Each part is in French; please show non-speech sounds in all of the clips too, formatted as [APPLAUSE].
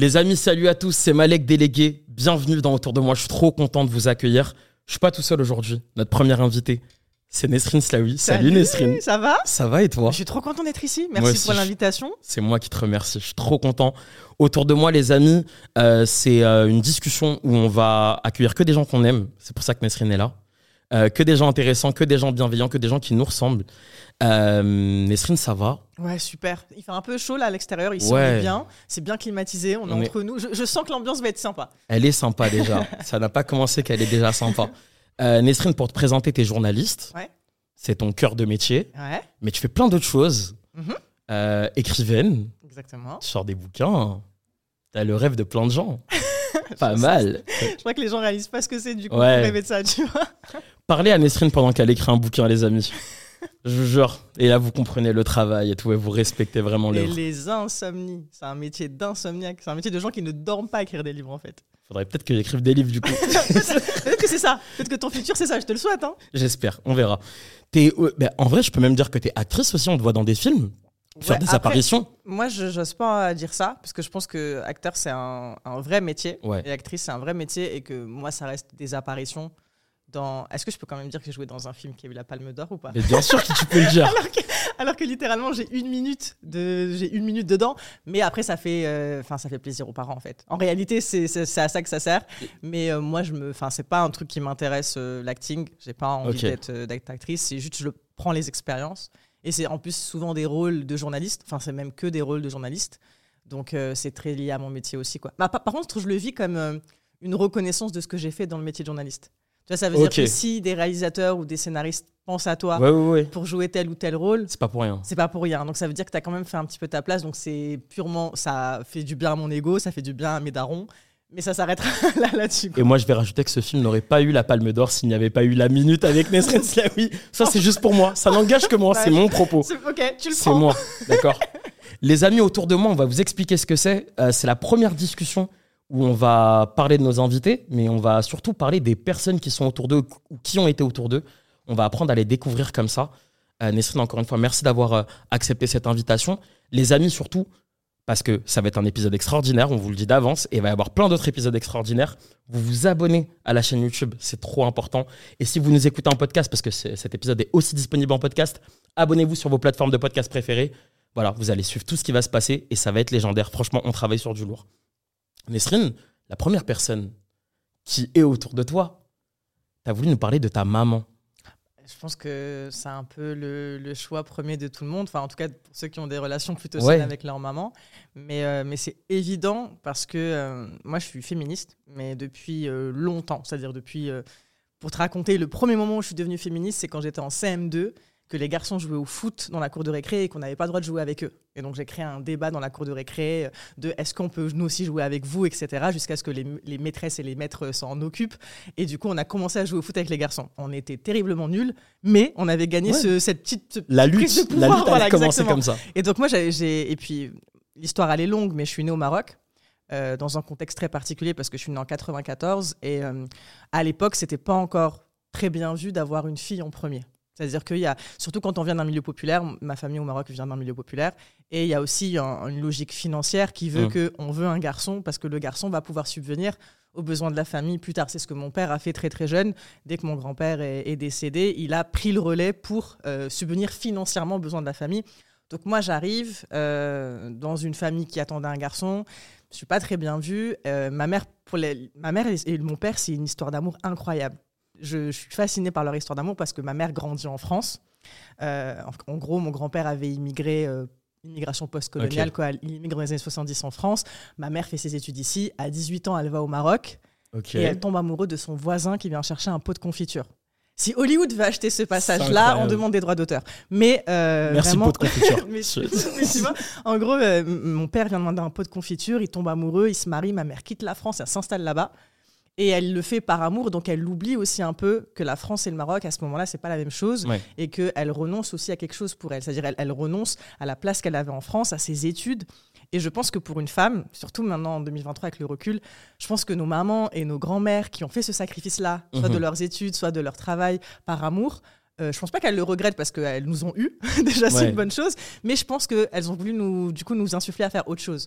Les amis, salut à tous, c'est Malek délégué. Bienvenue dans Autour de moi. Je suis trop content de vous accueillir. Je suis pas tout seul aujourd'hui. Notre première invitée, c'est Nesrine Slaoui. Salut, Nesrine. Ça va Ça va et toi Je suis trop content d'être ici. Merci aussi, pour l'invitation. C'est moi qui te remercie. Je suis trop content. Autour de moi, les amis, euh, c'est euh, une discussion où on va accueillir que des gens qu'on aime. C'est pour ça que Nesrine est là. Euh, que des gens intéressants, que des gens bienveillants, que des gens qui nous ressemblent. Euh, Nesrine, ça va Ouais, super. Il fait un peu chaud là à l'extérieur. Ici, Ouais. bien. C'est bien climatisé. On est entre nous. Je, je sens que l'ambiance va être sympa. Elle est sympa déjà. [LAUGHS] ça n'a pas commencé qu'elle est déjà sympa. Euh, Nesrine, pour te présenter, t'es journaliste. Ouais. C'est ton cœur de métier. Ouais, Mais tu fais plein d'autres choses. Mhm. Euh, écrivaine, exactement. tu sors des bouquins. T'as le rêve de plein de gens. [LAUGHS] Pas mal. Je crois que les gens réalisent pas ce que c'est du coup Ouais. pour rêver de ça, tu vois. Parlez à Nesrine pendant qu'elle écrit un bouquin, les amis. Je vous jure. Et là, vous comprenez le travail et tout, et vous respectez vraiment Et l'œuvre. les insomnies, c'est un métier d'insomniaque. C'est un métier de gens qui ne dorment pas à écrire des livres en fait. Faudrait peut-être que j'écrive des livres, du coup. [LAUGHS] Peut-être que c'est ça. Peut-être que ton futur c'est ça. Je te le souhaite. Hein. J'espère, on verra. T'es, euh, ben, en vrai, je peux même dire que t'es actrice aussi, on te voit dans des films, faire Ouais, des après, apparitions. Moi, je n'ose pas dire ça, parce que je pense que acteur, c'est un, un vrai métier. Ouais. Et actrice, c'est un vrai métier, et que moi, ça reste des apparitions. Dans... Est-ce que je peux quand même dire que j'ai joué dans un film qui a eu la Palme d'Or ou pas? Mais bien sûr que tu peux le dire. [LAUGHS] alors, que, alors que littéralement, j'ai une minute de, j'ai une minute dedans, mais après, ça fait, euh, enfin, ça fait plaisir aux parents en fait. En réalité, c'est, à ça que ça sert. Mais euh, moi, je me, enfin, c'est pas un truc qui m'intéresse euh, l'acting. J'ai pas envie euh, d'être actrice. C'est juste, je prends les expériences. Et c'est en plus souvent des rôles de journaliste. Enfin, c'est même que des rôles de journaliste. Donc, euh, c'est très lié à mon métier aussi, quoi. Bah, par, par contre, je le vis comme euh, une reconnaissance de ce que j'ai fait dans le métier de journaliste. Tu vois, ça veut dire que si des réalisateurs ou des scénaristes pensent à toi Ouais, ouais, ouais. pour jouer tel ou tel rôle, C'est pas pour rien. c'est pas pour rien. Donc ça veut dire que tu as quand même fait un petit peu ta place. Donc c'est purement, ça fait du bien à mon ego, ça fait du bien à mes darons. Mais ça s'arrêtera [LAUGHS] là, là-dessus. quoi. Et moi, je vais rajouter que ce film n'aurait pas eu la Palme d'Or s'il n'y avait pas eu la minute avec Nesrine [LAUGHS] Slaoui. Ça, c'est juste pour moi. Ça n'engage que moi. C'est mon propos. C'est- Ok, tu le C'est prends. moi, d'accord [LAUGHS] Les amis autour de moi, on va vous expliquer ce que c'est. Euh, c'est la première discussion où on va parler de nos invités, mais on va surtout parler des personnes qui sont autour d'eux ou qui ont été autour d'eux. On va apprendre à les découvrir comme ça. Euh, Nesrine, encore une fois, merci d'avoir euh, accepté cette invitation. Les amis, surtout, parce que ça va être un épisode extraordinaire, on vous le dit d'avance, et il va y avoir plein d'autres épisodes extraordinaires. Vous vous abonnez à la chaîne YouTube, c'est trop important. Et si vous nous écoutez en podcast, parce que cet épisode est aussi disponible en podcast, abonnez-vous sur vos plateformes de podcast préférées. Voilà, vous allez suivre tout ce qui va se passer et ça va être légendaire. Franchement, on travaille sur du lourd. Nesrine, la première personne qui est autour de toi, tu as voulu nous parler de ta maman. Je pense que c'est un peu le, le choix premier de tout le monde. Enfin, en tout cas, pour ceux qui ont des relations plutôt Ouais. saines avec leur maman. Mais, euh, mais c'est évident parce que euh, moi, je suis féministe, mais depuis euh, longtemps. C'est-à-dire depuis. pour te raconter, le premier moment où je suis devenue féministe, c'est quand j'étais en CM2, que les garçons jouaient au foot dans la cour de récré et qu'on n'avait pas le droit de jouer avec eux. Et donc j'ai créé un débat dans la cour de récré euh, de est-ce qu'on peut nous aussi jouer avec vous, etc. Jusqu'à ce que les, les maîtresses et les maîtres s'en occupent. Et du coup, on a commencé à jouer au foot avec les garçons. On était terriblement nuls, mais on avait gagné Ouais. ce- cette petite ce La prise lutte, de pouvoir, la lutte voilà, a commencé comme ça. Et donc moi, j'ai- j'ai et puis l'histoire elle est longue, mais je suis née au Maroc. euh, dans un contexte très particulier parce que je suis née en 94 et euh, à l'époque c'était pas encore très bien vu d'avoir une fille en premier. C'est-à-dire qu'il y a, surtout quand on vient d'un milieu populaire, ma famille au Maroc vient d'un milieu populaire, et il y a aussi un- une logique financière qui veut Mm. que qu'on veut un garçon parce que le garçon va pouvoir subvenir aux besoins de la famille plus tard. C'est ce que mon père a fait très très jeune. Dès que mon grand-père est, est décédé, il a pris le relais pour euh, subvenir financièrement aux besoins de la famille. Donc moi j'arrive euh, dans une famille qui attendait un garçon. Je suis pas très bien vue. Euh, ma mère, pour les- ma mère et mon père, c'est une histoire d'amour incroyable. Je, je suis fascinée par leur histoire d'amour parce que ma mère grandit en France. Euh, en, en gros, mon grand-père avait immigré, euh, immigration post-coloniale, quoi. Il immigre dans les années 70 en France. Ma mère fait ses études ici. À 18 ans, elle va au Maroc et elle tombe amoureuse de son voisin qui vient chercher un pot de confiture. Si Hollywood veut acheter ce passage-là, on demande des droits d'auteur. Mais euh, Merci vraiment, pot de confiture. [LAUGHS] mais, Je- mais tu vois, en gros, euh, mon père vient demander un pot de confiture, il tombe amoureux, il se marie, ma mère quitte la France, elle s'installe là-bas. Et elle le fait par amour, donc elle oublie aussi un peu que la France et le Maroc, à ce moment-là, c'est pas la même chose. Ouais. Et qu'elle renonce aussi à quelque chose pour elle. C'est-à-dire, elle, elle renonce à la place qu'elle avait en France, à ses études. Et je pense que pour une femme, surtout maintenant en 2023 avec le recul, je pense que nos mamans et nos grands-mères qui ont fait ce sacrifice-là, soit Mhm. de leurs études, soit de leur travail par amour, euh, je pense pas qu'elles le regrettent parce qu'elles nous ont eu. [LAUGHS] Déjà, c'est une bonne chose. Mais je pense qu'elles ont voulu nous, du coup, nous insuffler à faire autre chose.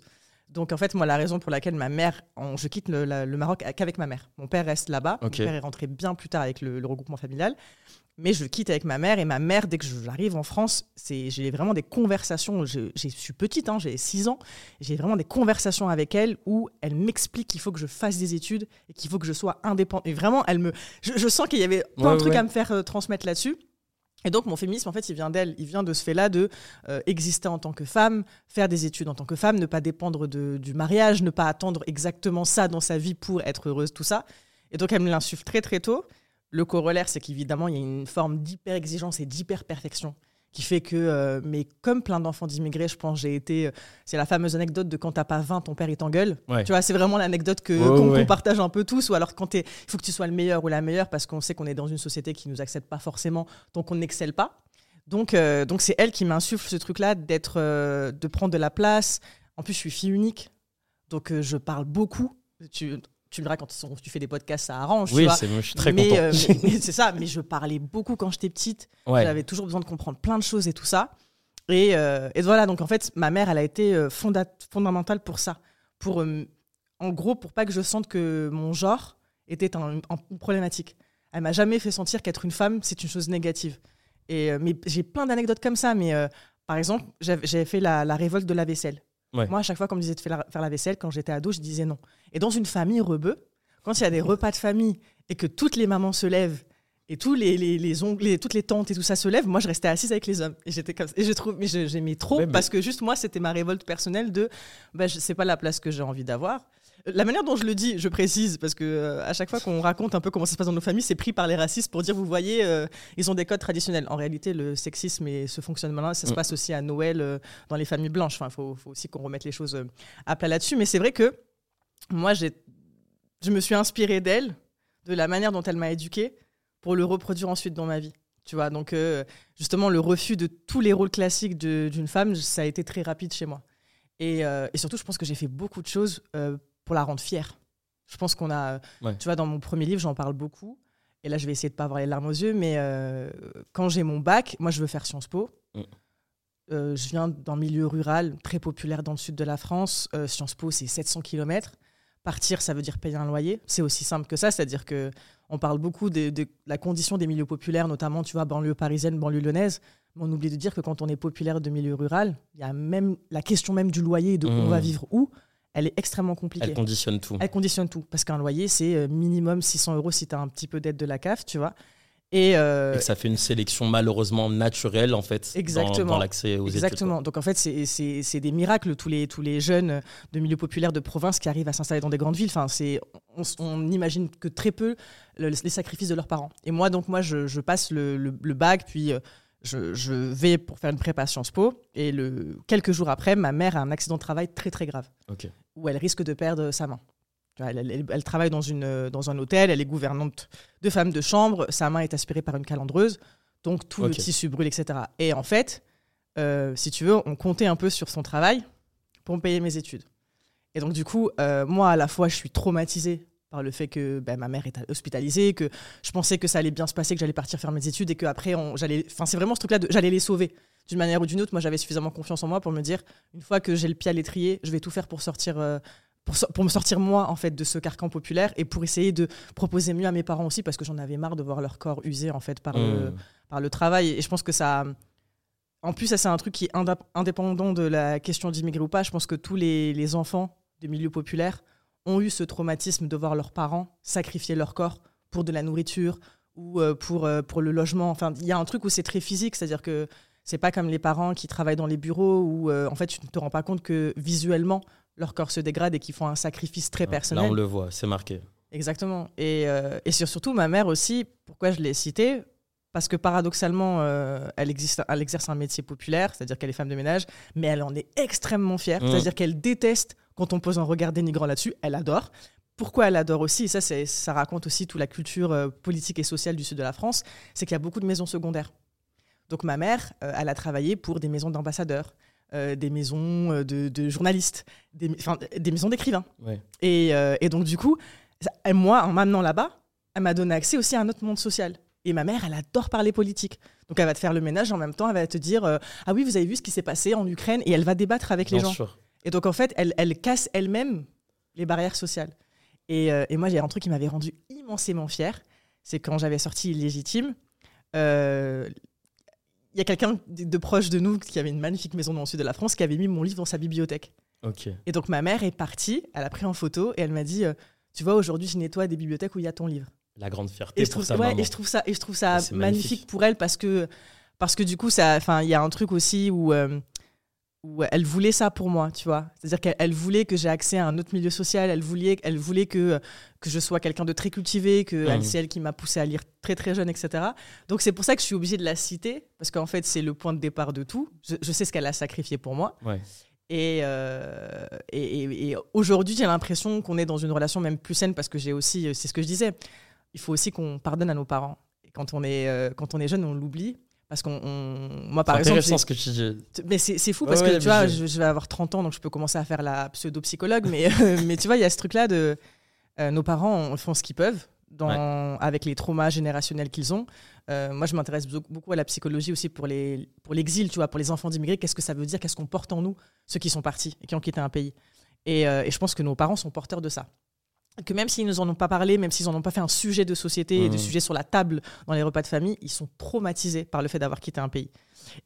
Donc en fait, moi, la raison pour laquelle ma mère, je quitte le, Maroc qu'avec ma mère. Mon père reste là-bas. Mon père est rentré bien plus tard avec le, regroupement familial. Mais je quitte avec ma mère et ma mère, dès que j'arrive en France, j'ai vraiment des conversations. Je, suis petite, hein, j'ai 6 ans. J'ai vraiment des conversations avec elle où elle m'explique qu'il faut que je fasse des études et qu'il faut que je sois indépendante. Et vraiment, elle me, je, sens qu'il y avait plein de trucs à me faire euh, transmettre là-dessus. Et donc mon féminisme, en fait, il vient d'elle, il vient de ce fait-là de euh, exister en tant que femme, faire des études en tant que femme, ne pas dépendre du mariage, ne pas attendre exactement ça dans sa vie pour être heureuse, tout ça. Et donc elle me l'insuffle très très tôt. Le corollaire, c'est qu'évidemment, il y a une forme d'hyper-exigence et d'hyper-perfection qui fait que, euh, mais comme plein d'enfants d'immigrés, je pense, j'ai été. Euh, c'est la fameuse anecdote de quand t'as pas 20, ton père il t'engueule. Tu vois, c'est vraiment l'anecdote que qu'on partage un peu tous. Ou alors quand il faut que tu sois le meilleur ou la meilleure parce qu'on sait qu'on est dans une société qui nous accepte pas forcément, donc on n'excelle pas. Donc, euh, donc c'est elle qui m'insuffle ce truc-là d'être, de prendre de la place. En plus, je suis fille unique, donc je parle beaucoup. Tu, tu me diras, quand tu fais des podcasts, ça arrange. Oui, c'est, je suis très mais, content. Euh, [LAUGHS] mais, c'est ça, mais je parlais beaucoup quand j'étais petite. J'avais toujours besoin de comprendre plein de choses et tout ça. Et, euh, et, voilà, donc en fait, ma mère, elle a été euh, fondamentale pour ça. Pour, en gros, pour pas que je sente que mon genre était un, une problématique. Elle m'a jamais fait sentir qu'être une femme, c'est une chose négative. Et, mais j'ai plein d'anecdotes comme ça. Mais par exemple, j'avais fait la, la révolte de la vaisselle. Moi, à chaque fois qu'on me disait de faire la, vaisselle, quand j'étais ado, je disais non. Et dans une famille rebeu, quand il y a des repas de famille et que toutes les mamans se lèvent et tous les, les, les, toutes les tantes et tout ça se lèvent, moi je restais assise avec les hommes. Et j'étais comme Et je trouve, mais j'aimais trop parce que juste moi, c'était ma révolte personnelle de bah, c'est pas la place que j'ai envie d'avoir. La manière dont je le dis, je précise, parce que euh, à chaque fois qu'on raconte un peu comment ça se passe dans nos familles, c'est pris par les racistes pour dire, vous voyez, euh, ils ont des codes traditionnels. En réalité, le sexisme et ce fonctionnement-là, ça se mm. passe aussi à Noël euh, dans les familles blanches. Enfin, il faut, aussi qu'on remette les choses à plat là-dessus. Mais c'est vrai que moi, je me suis inspirée d'elle, de la manière dont elle m'a éduquée, pour le reproduire ensuite dans ma vie. Tu vois, donc justement, le refus de tous les rôles classiques d'une femme, ça a été très rapide chez moi. Et, et, surtout, je pense que j'ai fait beaucoup de choses pour la rendre fière. Je pense qu'on a. Tu vois, dans mon premier livre, j'en parle beaucoup. Et là, je vais essayer de pas avoir les larmes aux yeux, mais euh, quand j'ai mon bac, moi, je veux faire Sciences Po. Mm. Euh, je viens d'un milieu rural très populaire dans le sud de la France. Euh, Sciences Po, c'est 700 km. Partir, ça veut dire payer un loyer. C'est aussi simple que ça, c'est-à-dire que on parle beaucoup de, la condition des milieux populaires, notamment, tu vois, banlieue parisienne, banlieue lyonnaise. Mais on oublie de dire que quand on est populaire de milieu rural, il y a même la question même du loyer, de où on va vivre où elle est extrêmement compliquée. Elle conditionne tout. Elle conditionne tout. Parce qu'un loyer, c'est euh, minimum 600 euros si tu as un petit peu d'aide de la CAF, tu vois. Euh, et, ça fait une sélection malheureusement naturelle, en fait, Exactement. dans, l'accès aux Exactement. Donc, en fait, c'est des miracles, tous les, tous les jeunes de milieux populaires de province qui arrivent à s'installer dans des grandes villes. Enfin, on, on n'imagine que très peu les sacrifices de leurs parents. Et moi, donc, moi, je, passe le, le, bac, puis... Euh, je, vais pour faire une prépa Sciences Po et le, quelques jours après, ma mère a un accident de travail très très grave où elle risque de perdre sa main. Elle, travaille dans, une, dans un hôtel, elle est gouvernante de femmes de chambre, sa main est aspirée par une calandreuse, donc tout le tissu brûle, etc. Et en fait, euh, si tu veux, on comptait un peu sur son travail pour me payer mes études. Et donc du coup, euh, moi à la fois, je suis traumatisée par le fait que ben, ma mère est hospitalisée, que je pensais que ça allait bien se passer, que j'allais partir faire mes études et que après j'allais, enfin c'est vraiment ce truc-là, j'allais les sauver d'une manière ou d'une autre. Moi j'avais suffisamment confiance en moi pour me dire une fois que j'ai le pied à l'étrier, je vais tout faire pour sortir. Euh, pour, pour, me sortir moi en fait de ce carcan populaire et pour essayer de proposer mieux à mes parents aussi parce que j'en avais marre de voir leur corps usé en fait par, le, mmh. par le travail et je pense que ça en plus ça c'est un truc qui est indépendant de la question d'immigrer ou pas je pense que tous les, les enfants des milieux populaires ont eu ce traumatisme de voir leurs parents sacrifier leur corps pour de la nourriture ou euh, pour, euh, pour le logement. Enfin, il y a un truc où c'est très physique, c'est-à-dire que c'est pas comme les parents qui travaillent dans les bureaux où euh, en fait tu ne te rends pas compte que visuellement leur corps se dégrade et qu'ils font un sacrifice très personnel. Là on le voit, c'est marqué. Exactement. Et, et surtout ma mère aussi, pourquoi je l'ai citée? Parce que paradoxalement, elle, existe, elle exerce un métier populaire, c'est-à-dire qu'elle est femme de ménage, mais elle en est extrêmement fière, mmh. c'est-à-dire qu'elle déteste quand on pose un regard dénigrant là-dessus, elle adore. Pourquoi elle adore aussi, ça, ça raconte aussi toute la culture euh, politique et sociale du sud de la France, c'est qu'il y a beaucoup de maisons secondaires. Donc ma mère, euh, elle a travaillé pour des maisons d'ambassadeurs, euh, des maisons de, journalistes, des, des maisons d'écrivains. Et, donc du coup, moi, en m'amenant là-bas, elle m'a donné accès aussi à un autre monde social. Et ma mère, elle adore parler politique. Donc elle va te faire le ménage en même temps, elle va te dire Ah oui, vous avez vu ce qui s'est passé en Ukraine, et elle va débattre avec les gens. Et donc, en fait, elle, elle casse elle-même les barrières sociales. Et, euh, et moi, j'ai un truc qui m'avait rendu immensément fier. C'est quand j'avais sorti Illégitime. euh, Il y a quelqu'un de proche de nous qui avait une magnifique maison dans le sud de la France qui avait mis mon livre dans sa bibliothèque. Ok. Et donc, ma mère est partie, elle a pris en photo et elle m'a dit euh, Tu vois, aujourd'hui, je nettoie des bibliothèques où il y a ton livre. La grande fierté Et je, pour trouve, sa ouais, maman. et je trouve ça, et je trouve ça magnifique. magnifique. pour elle parce que, parce que du coup, il y a un truc aussi où, euh, où elle voulait ça pour moi, tu vois. C'est-à-dire qu'elle elle voulait que j'ai accès à un autre milieu social. Elle voulait, elle voulait que que je sois quelqu'un de très cultivé, que elle- c'est elle qui m'a poussé à lire très très jeune, etc. Donc c'est pour ça que je suis obligée de la citer parce qu'en fait c'est le point de départ de tout. Je, je sais ce qu'elle a sacrifié pour moi. Ouais. Et, euh, et, et- et aujourd'hui, j'ai l'impression qu'on est dans une relation même plus saine parce que j'ai aussi, c'est ce que je disais, il faut aussi qu'on pardonne à nos parents. Et quand on est, euh, quand on est jeune, on l'oublie. Parce qu'on, on- moi par C'est exemple, intéressant j'ai- ce que tu dis. mais c'est fou parce ouais, que tu vois, je- vais avoir 30 ans donc je peux commencer à faire la pseudo-psychologue, mais, euh, [LAUGHS] mais tu vois, il y a ce truc-là de euh, nos parents font ce qu'ils peuvent dans, avec les traumas générationnels qu'ils ont. Euh, moi, je m'intéresse beau- beaucoup à la psychologie aussi pour les pour l'exil, tu vois, pour les enfants d'immigrés. Qu'est-ce que ça veut dire? Qu'est-ce qu'on porte en nous, ceux qui sont partis et qui ont quitté un pays? Et, euh, et je pense que nos parents sont porteurs de ça. Que même s'ils nous en ont pas parlé, même s'ils en ont pas fait un sujet de société, et de Mhm. sujet sur la table dans les repas de famille, ils sont traumatisés par le fait d'avoir quitté un pays.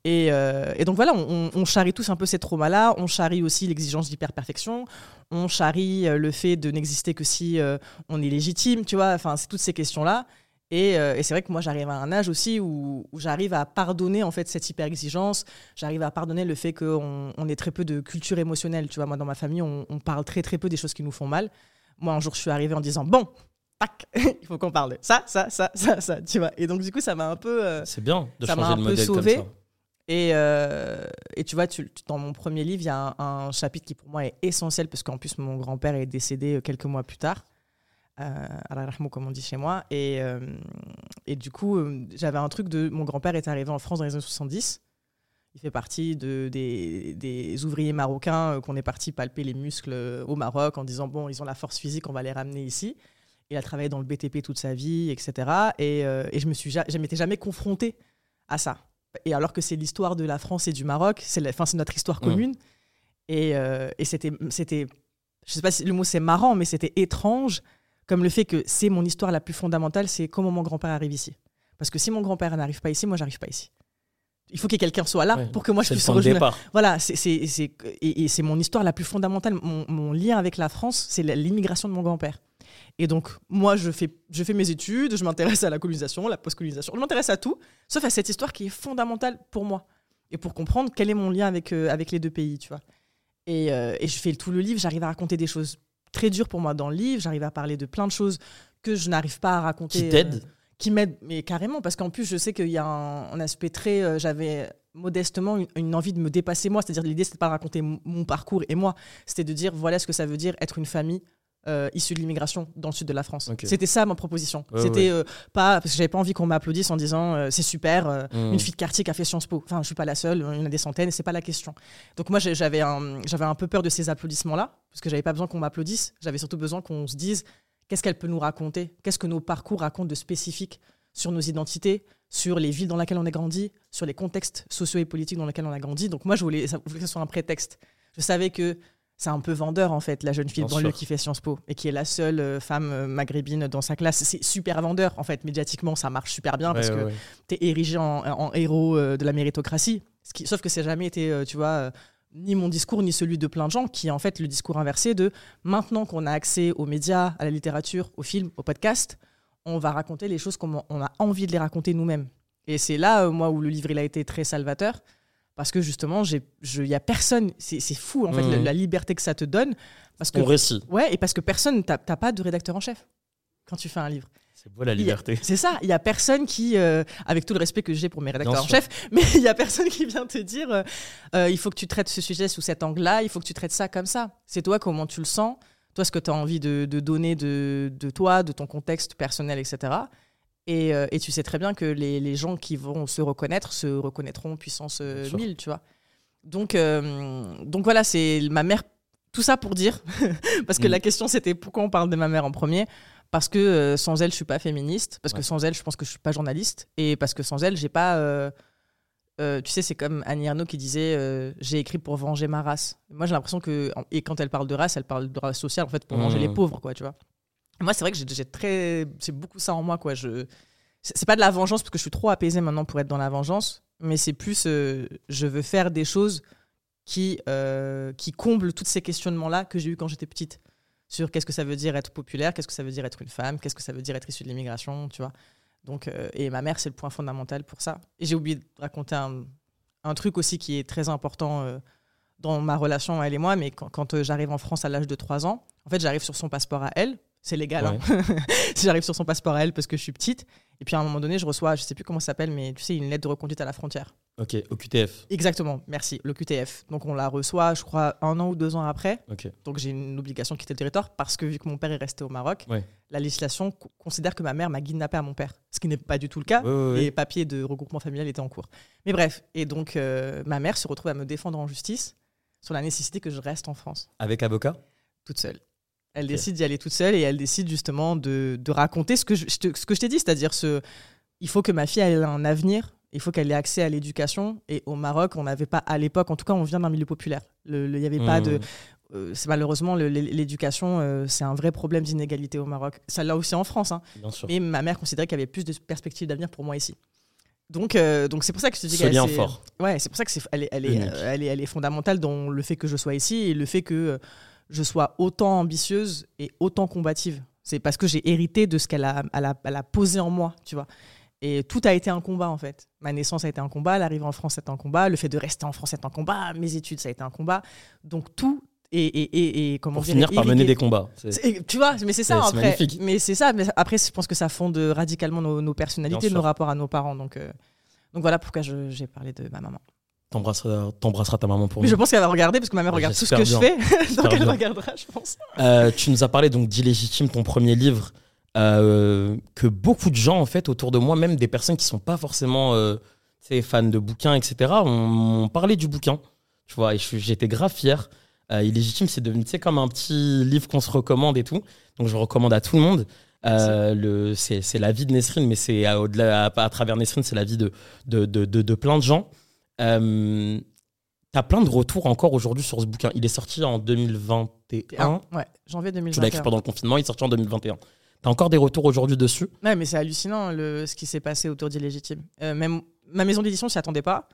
Et, euh, et donc voilà, on, on charrie tous un peu ces traumas-là, on charrie aussi l'exigence d'hyper-perfection, on charrie euh, le fait de n'exister que si euh, on est légitime, tu vois, enfin, c'est toutes ces questions-là. Et, euh, et c'est vrai que moi, j'arrive à un âge aussi où, où j'arrive à pardonner en fait cette hyper-exigence, j'arrive à pardonner le fait qu'on on ait très peu de culture émotionnelle, tu vois, moi dans ma famille, on, on parle très très peu des choses qui nous font mal. Moi, un jour, je suis arrivée en disant, bon, tac, [LAUGHS] il faut qu'on parle de ça, ça, ça, ça, ça, tu vois. Et donc, du coup, ça m'a un peu... euh, C'est bien de ça changer un de peu modèle sauvé. comme ça. et, euh, et tu vois, tu- dans mon premier livre, il y a un, un chapitre qui pour moi est essentiel parce qu'en plus, mon grand-père est décédé euh, quelques mois plus tard. Euh, Allah rahmou, comme on dit chez moi. Et, euh, et du coup, euh, j'avais un truc de. Mon grand-père est arrivé en France dans les années 70. Il fait partie de, des, des ouvriers marocains euh, qu'on est parti palper les muscles euh, au Maroc en disant bon, ils ont la force physique, on va les ramener ici. Il a travaillé dans le BTP toute sa vie, etc. Et, euh, et je me suis, ja- je m'étais jamais confronté à ça. Et alors que c'est l'histoire de la France et du Maroc, c'est notre histoire Mm. commune. Et, euh, et c'était, c'était, je sais pas si le mot c'est marrant, mais c'était étrange, comme le fait que c'est mon histoire la plus fondamentale, c'est comment mon grand-père arrive ici. Parce que si mon grand-père n'arrive pas ici, moi j'arrive pas ici. Il faut que quelqu'un soit là Ouais. pour que moi je puisse rejoindre. Voilà, c'est, c'est, c'est- et, et c'est mon histoire la plus fondamentale. Mon, mon lien avec la France, c'est l'immigration de mon grand-père. Et donc, moi, je fais, je fais mes études, je m'intéresse à la colonisation, la post-colonisation, je m'intéresse à tout, sauf à cette histoire qui est fondamentale pour moi. Et pour comprendre quel est mon lien avec, euh, avec les deux pays, tu vois. Et, euh, et je fais tout le livre, j'arrive à raconter des choses très dures pour moi dans le livre, j'arrive à parler de plein de choses que je n'arrive pas à raconter. Qui euh, t'aide qui m'aide, mais carrément, parce qu'en plus, je sais qu'il y a un, un aspect très. euh, J'avais modestement une, une envie de me dépasser moi, c'est-à-dire l'idée, c'était pas de raconter mon, parcours et moi, c'était de dire voilà ce que ça veut dire être une famille. euh, issue de l'immigration dans le sud de la France. C'était ça ma proposition. Ouais, C'était ouais. euh, pas parce que j'avais pas envie qu'on m'applaudisse en disant c'est super, euh, Mm. une fille de quartier qui a fait Sciences Po. Enfin, je suis pas la seule, il y en a des centaines, et c'est pas la question. Donc moi, j'avais un, j'avais un peu peur de ces applaudissements-là, parce que j'avais pas besoin qu'on m'applaudisse. J'avais surtout besoin qu'on se dise qu'est-ce qu'elle peut nous raconter, qu'est-ce que nos parcours racontent de spécifique sur nos identités, sur les villes dans lesquelles on a grandi, sur les contextes sociaux et politiques dans lesquels on a grandi? Donc moi, je voulais, ça- je voulais que ce soit un prétexte. Je savais que c'est un peu vendeur, en fait, la jeune fille banlieue sûr. qui fait Sciences Po et qui est la seule euh, femme euh, maghrébine dans sa classe. C'est super vendeur, en fait. Médiatiquement, ça marche super bien parce Ouais, que ouais, ouais. t'es érigé en, en héros euh, de la méritocratie. Ce qui- sauf que ça n'a jamais été, tu vois, ni mon discours, ni celui de plein de gens, qui est en fait le discours inversé de maintenant qu'on a accès aux médias, à la littérature, aux films, aux podcasts, on va raconter les choses comme on a envie de les raconter nous-mêmes. Et c'est là, euh, moi, où le livre il a été très salvateur. Parce que justement, il n'y a personne, c'est fou en fait Mhm. la, la liberté que ça te donne. Parce que, Ton récit. ouais, et parce que personne, t'as pas de rédacteur en chef quand tu fais un livre. C'est beau la liberté. [LAUGHS] C'est ça, il y a personne qui, euh, avec tout le respect que j'ai pour mes rédacteurs en chef, [LAUGHS] mais il y a personne qui vient te dire, euh, euh, il faut que tu traites ce sujet sous cet angle-là, il faut que tu traites ça comme ça. C'est toi comment tu le sens, toi ce que tu as envie de, de donner de, de toi, de ton contexte personnel, etc. Et, euh, et tu sais très bien que les, les gens qui vont se reconnaître se reconnaîtront puissance euh, Bien sûr. 1000, tu vois. Donc, donc voilà, c'est ma mère. Tout ça pour dire, [LAUGHS] parce que Mm. la question c'était pourquoi on parle de ma mère en premier parce que euh, sans elle je suis pas féministe parce que sans elle je pense que je suis pas journaliste et parce que sans elle j'ai pas euh, euh, tu sais, c'est comme Annie Ernaux qui disait J'ai écrit pour venger ma race. Moi, j'ai l'impression que. Et quand elle parle de race, elle parle de race sociale, en fait, pour venger Mmh. les pauvres, quoi, tu vois. Moi, c'est vrai que j'ai très. C'est beaucoup ça en moi, quoi. Je... C'est pas de la vengeance, parce que je suis trop apaisée maintenant pour être dans la vengeance, mais c'est plus. je veux faire des choses qui, qui comblent tous ces questionnements-là que j'ai eu quand j'étais petite. Sur qu'est-ce que ça veut dire être populaire, qu'est-ce que ça veut dire être une femme, qu'est-ce que ça veut dire être issu de l'immigration, tu vois. Donc, euh, et ma mère, c'est le point fondamental pour ça. Et j'ai oublié de raconter un, truc aussi qui est très important euh, dans ma relation, elle et moi, mais quand, quand, euh, j'arrive en France à l'âge de 3 ans, en fait, j'arrive sur son passeport à elle. C'est légal, hein. [LAUGHS] si j'arrive sur son passeport à elle parce que je suis petite. Et puis à un moment donné, je reçois, je sais plus comment ça s'appelle, mais tu sais, une lettre de reconduite à la frontière. Ok, au QTF. Exactement, merci, le QTF. Donc on la reçoit, je crois, un an ou deux ans après. Ok. Donc j'ai une obligation de quitter le territoire parce que vu que mon père est resté au Maroc, Ouais. la législation co- considère que ma mère m'a kidnappé à mon père, ce qui n'est pas du tout le cas. Ouais. Les papiers de regroupement familial étaient en cours. Mais bref, et donc euh, ma mère se retrouve à me défendre en justice sur la nécessité que je reste en France Avec avocat? Toute seule. Elle décide d'y aller toute seule et elle décide justement de, de raconter ce que je, ce que je t'ai dit, c'est-à-dire ce, il faut que ma fille ait un avenir, il faut qu'elle ait accès à l'éducation. Et au Maroc, on n'avait pas, à l'époque, en tout cas, on vient d'un milieu populaire. Il n'y avait pas Mmh. de. euh, c'est malheureusement, l'éducation, euh, c'est un vrai problème d'inégalité au Maroc. Ça l'a aussi en France, hein. Bien sûr. mais ma mère considérait qu'il y avait plus de perspectives d'avenir pour moi ici. Donc, euh, donc c'est pour ça que je te dis qu'elle fort. Ouais, c'est pour ça que c'est, elle, est, elle, est, elle, est, elle est fondamentale dans le fait que je sois ici et le fait que je sois autant ambitieuse et autant combative. C'est parce que j'ai hérité de ce qu'elle a, elle a, elle a posé en moi, tu vois. Et tout a été un combat, en fait. Ma naissance a été un combat, l'arrivée en France est un combat, le fait de rester en France est un combat, mes études, ça a été un combat. Donc tout est, est, est- est- comment Pour finir par mener des combats. Tu vois, mais c'est ça après. magnifique. Mais c'est ça. Mais après, je pense que ça fonde radicalement nos, nos personnalités, nos rapports à nos parents. Donc, euh, donc voilà pourquoi j'ai parlé de ma maman. T'embrasseras t'embrasseras ta maman pour Mais nous. je pense qu'elle va regarder parce que ma mère regarde tout ce que je fais. [LAUGHS] donc elle bien. regardera, je pense. Euh, tu nous as parlé donc d'Illégitime, ton premier livre, euh, que beaucoup de gens, en fait, autour de moi, même des personnes qui sont pas forcément euh, fans de bouquins, etc., ont, ont parlé du bouquin. Tu vois, et j'étais grave fier. Euh, Illégitime, c'est devenu comme un petit livre qu'on se recommande et tout. Donc, je recommande à tout le monde. Euh, le- c'est c'est la vie de Nesrine, mais c'est à- au-delà, à, à travers Nesrine, c'est la vie de, de, de, de, de plein de gens. Euh, T'as plein de retours encore aujourd'hui sur ce bouquin. Il est sorti en 2021. Ouais, janvier Tu l'as 2021. écrit pendant le confinement, il est sorti en 2021. T'as encore des retours aujourd'hui dessus? Ouais, mais c'est hallucinant le, ce qui s'est passé autour d'Illégitime. Euh, même ma maison d'édition s'y attendait pas.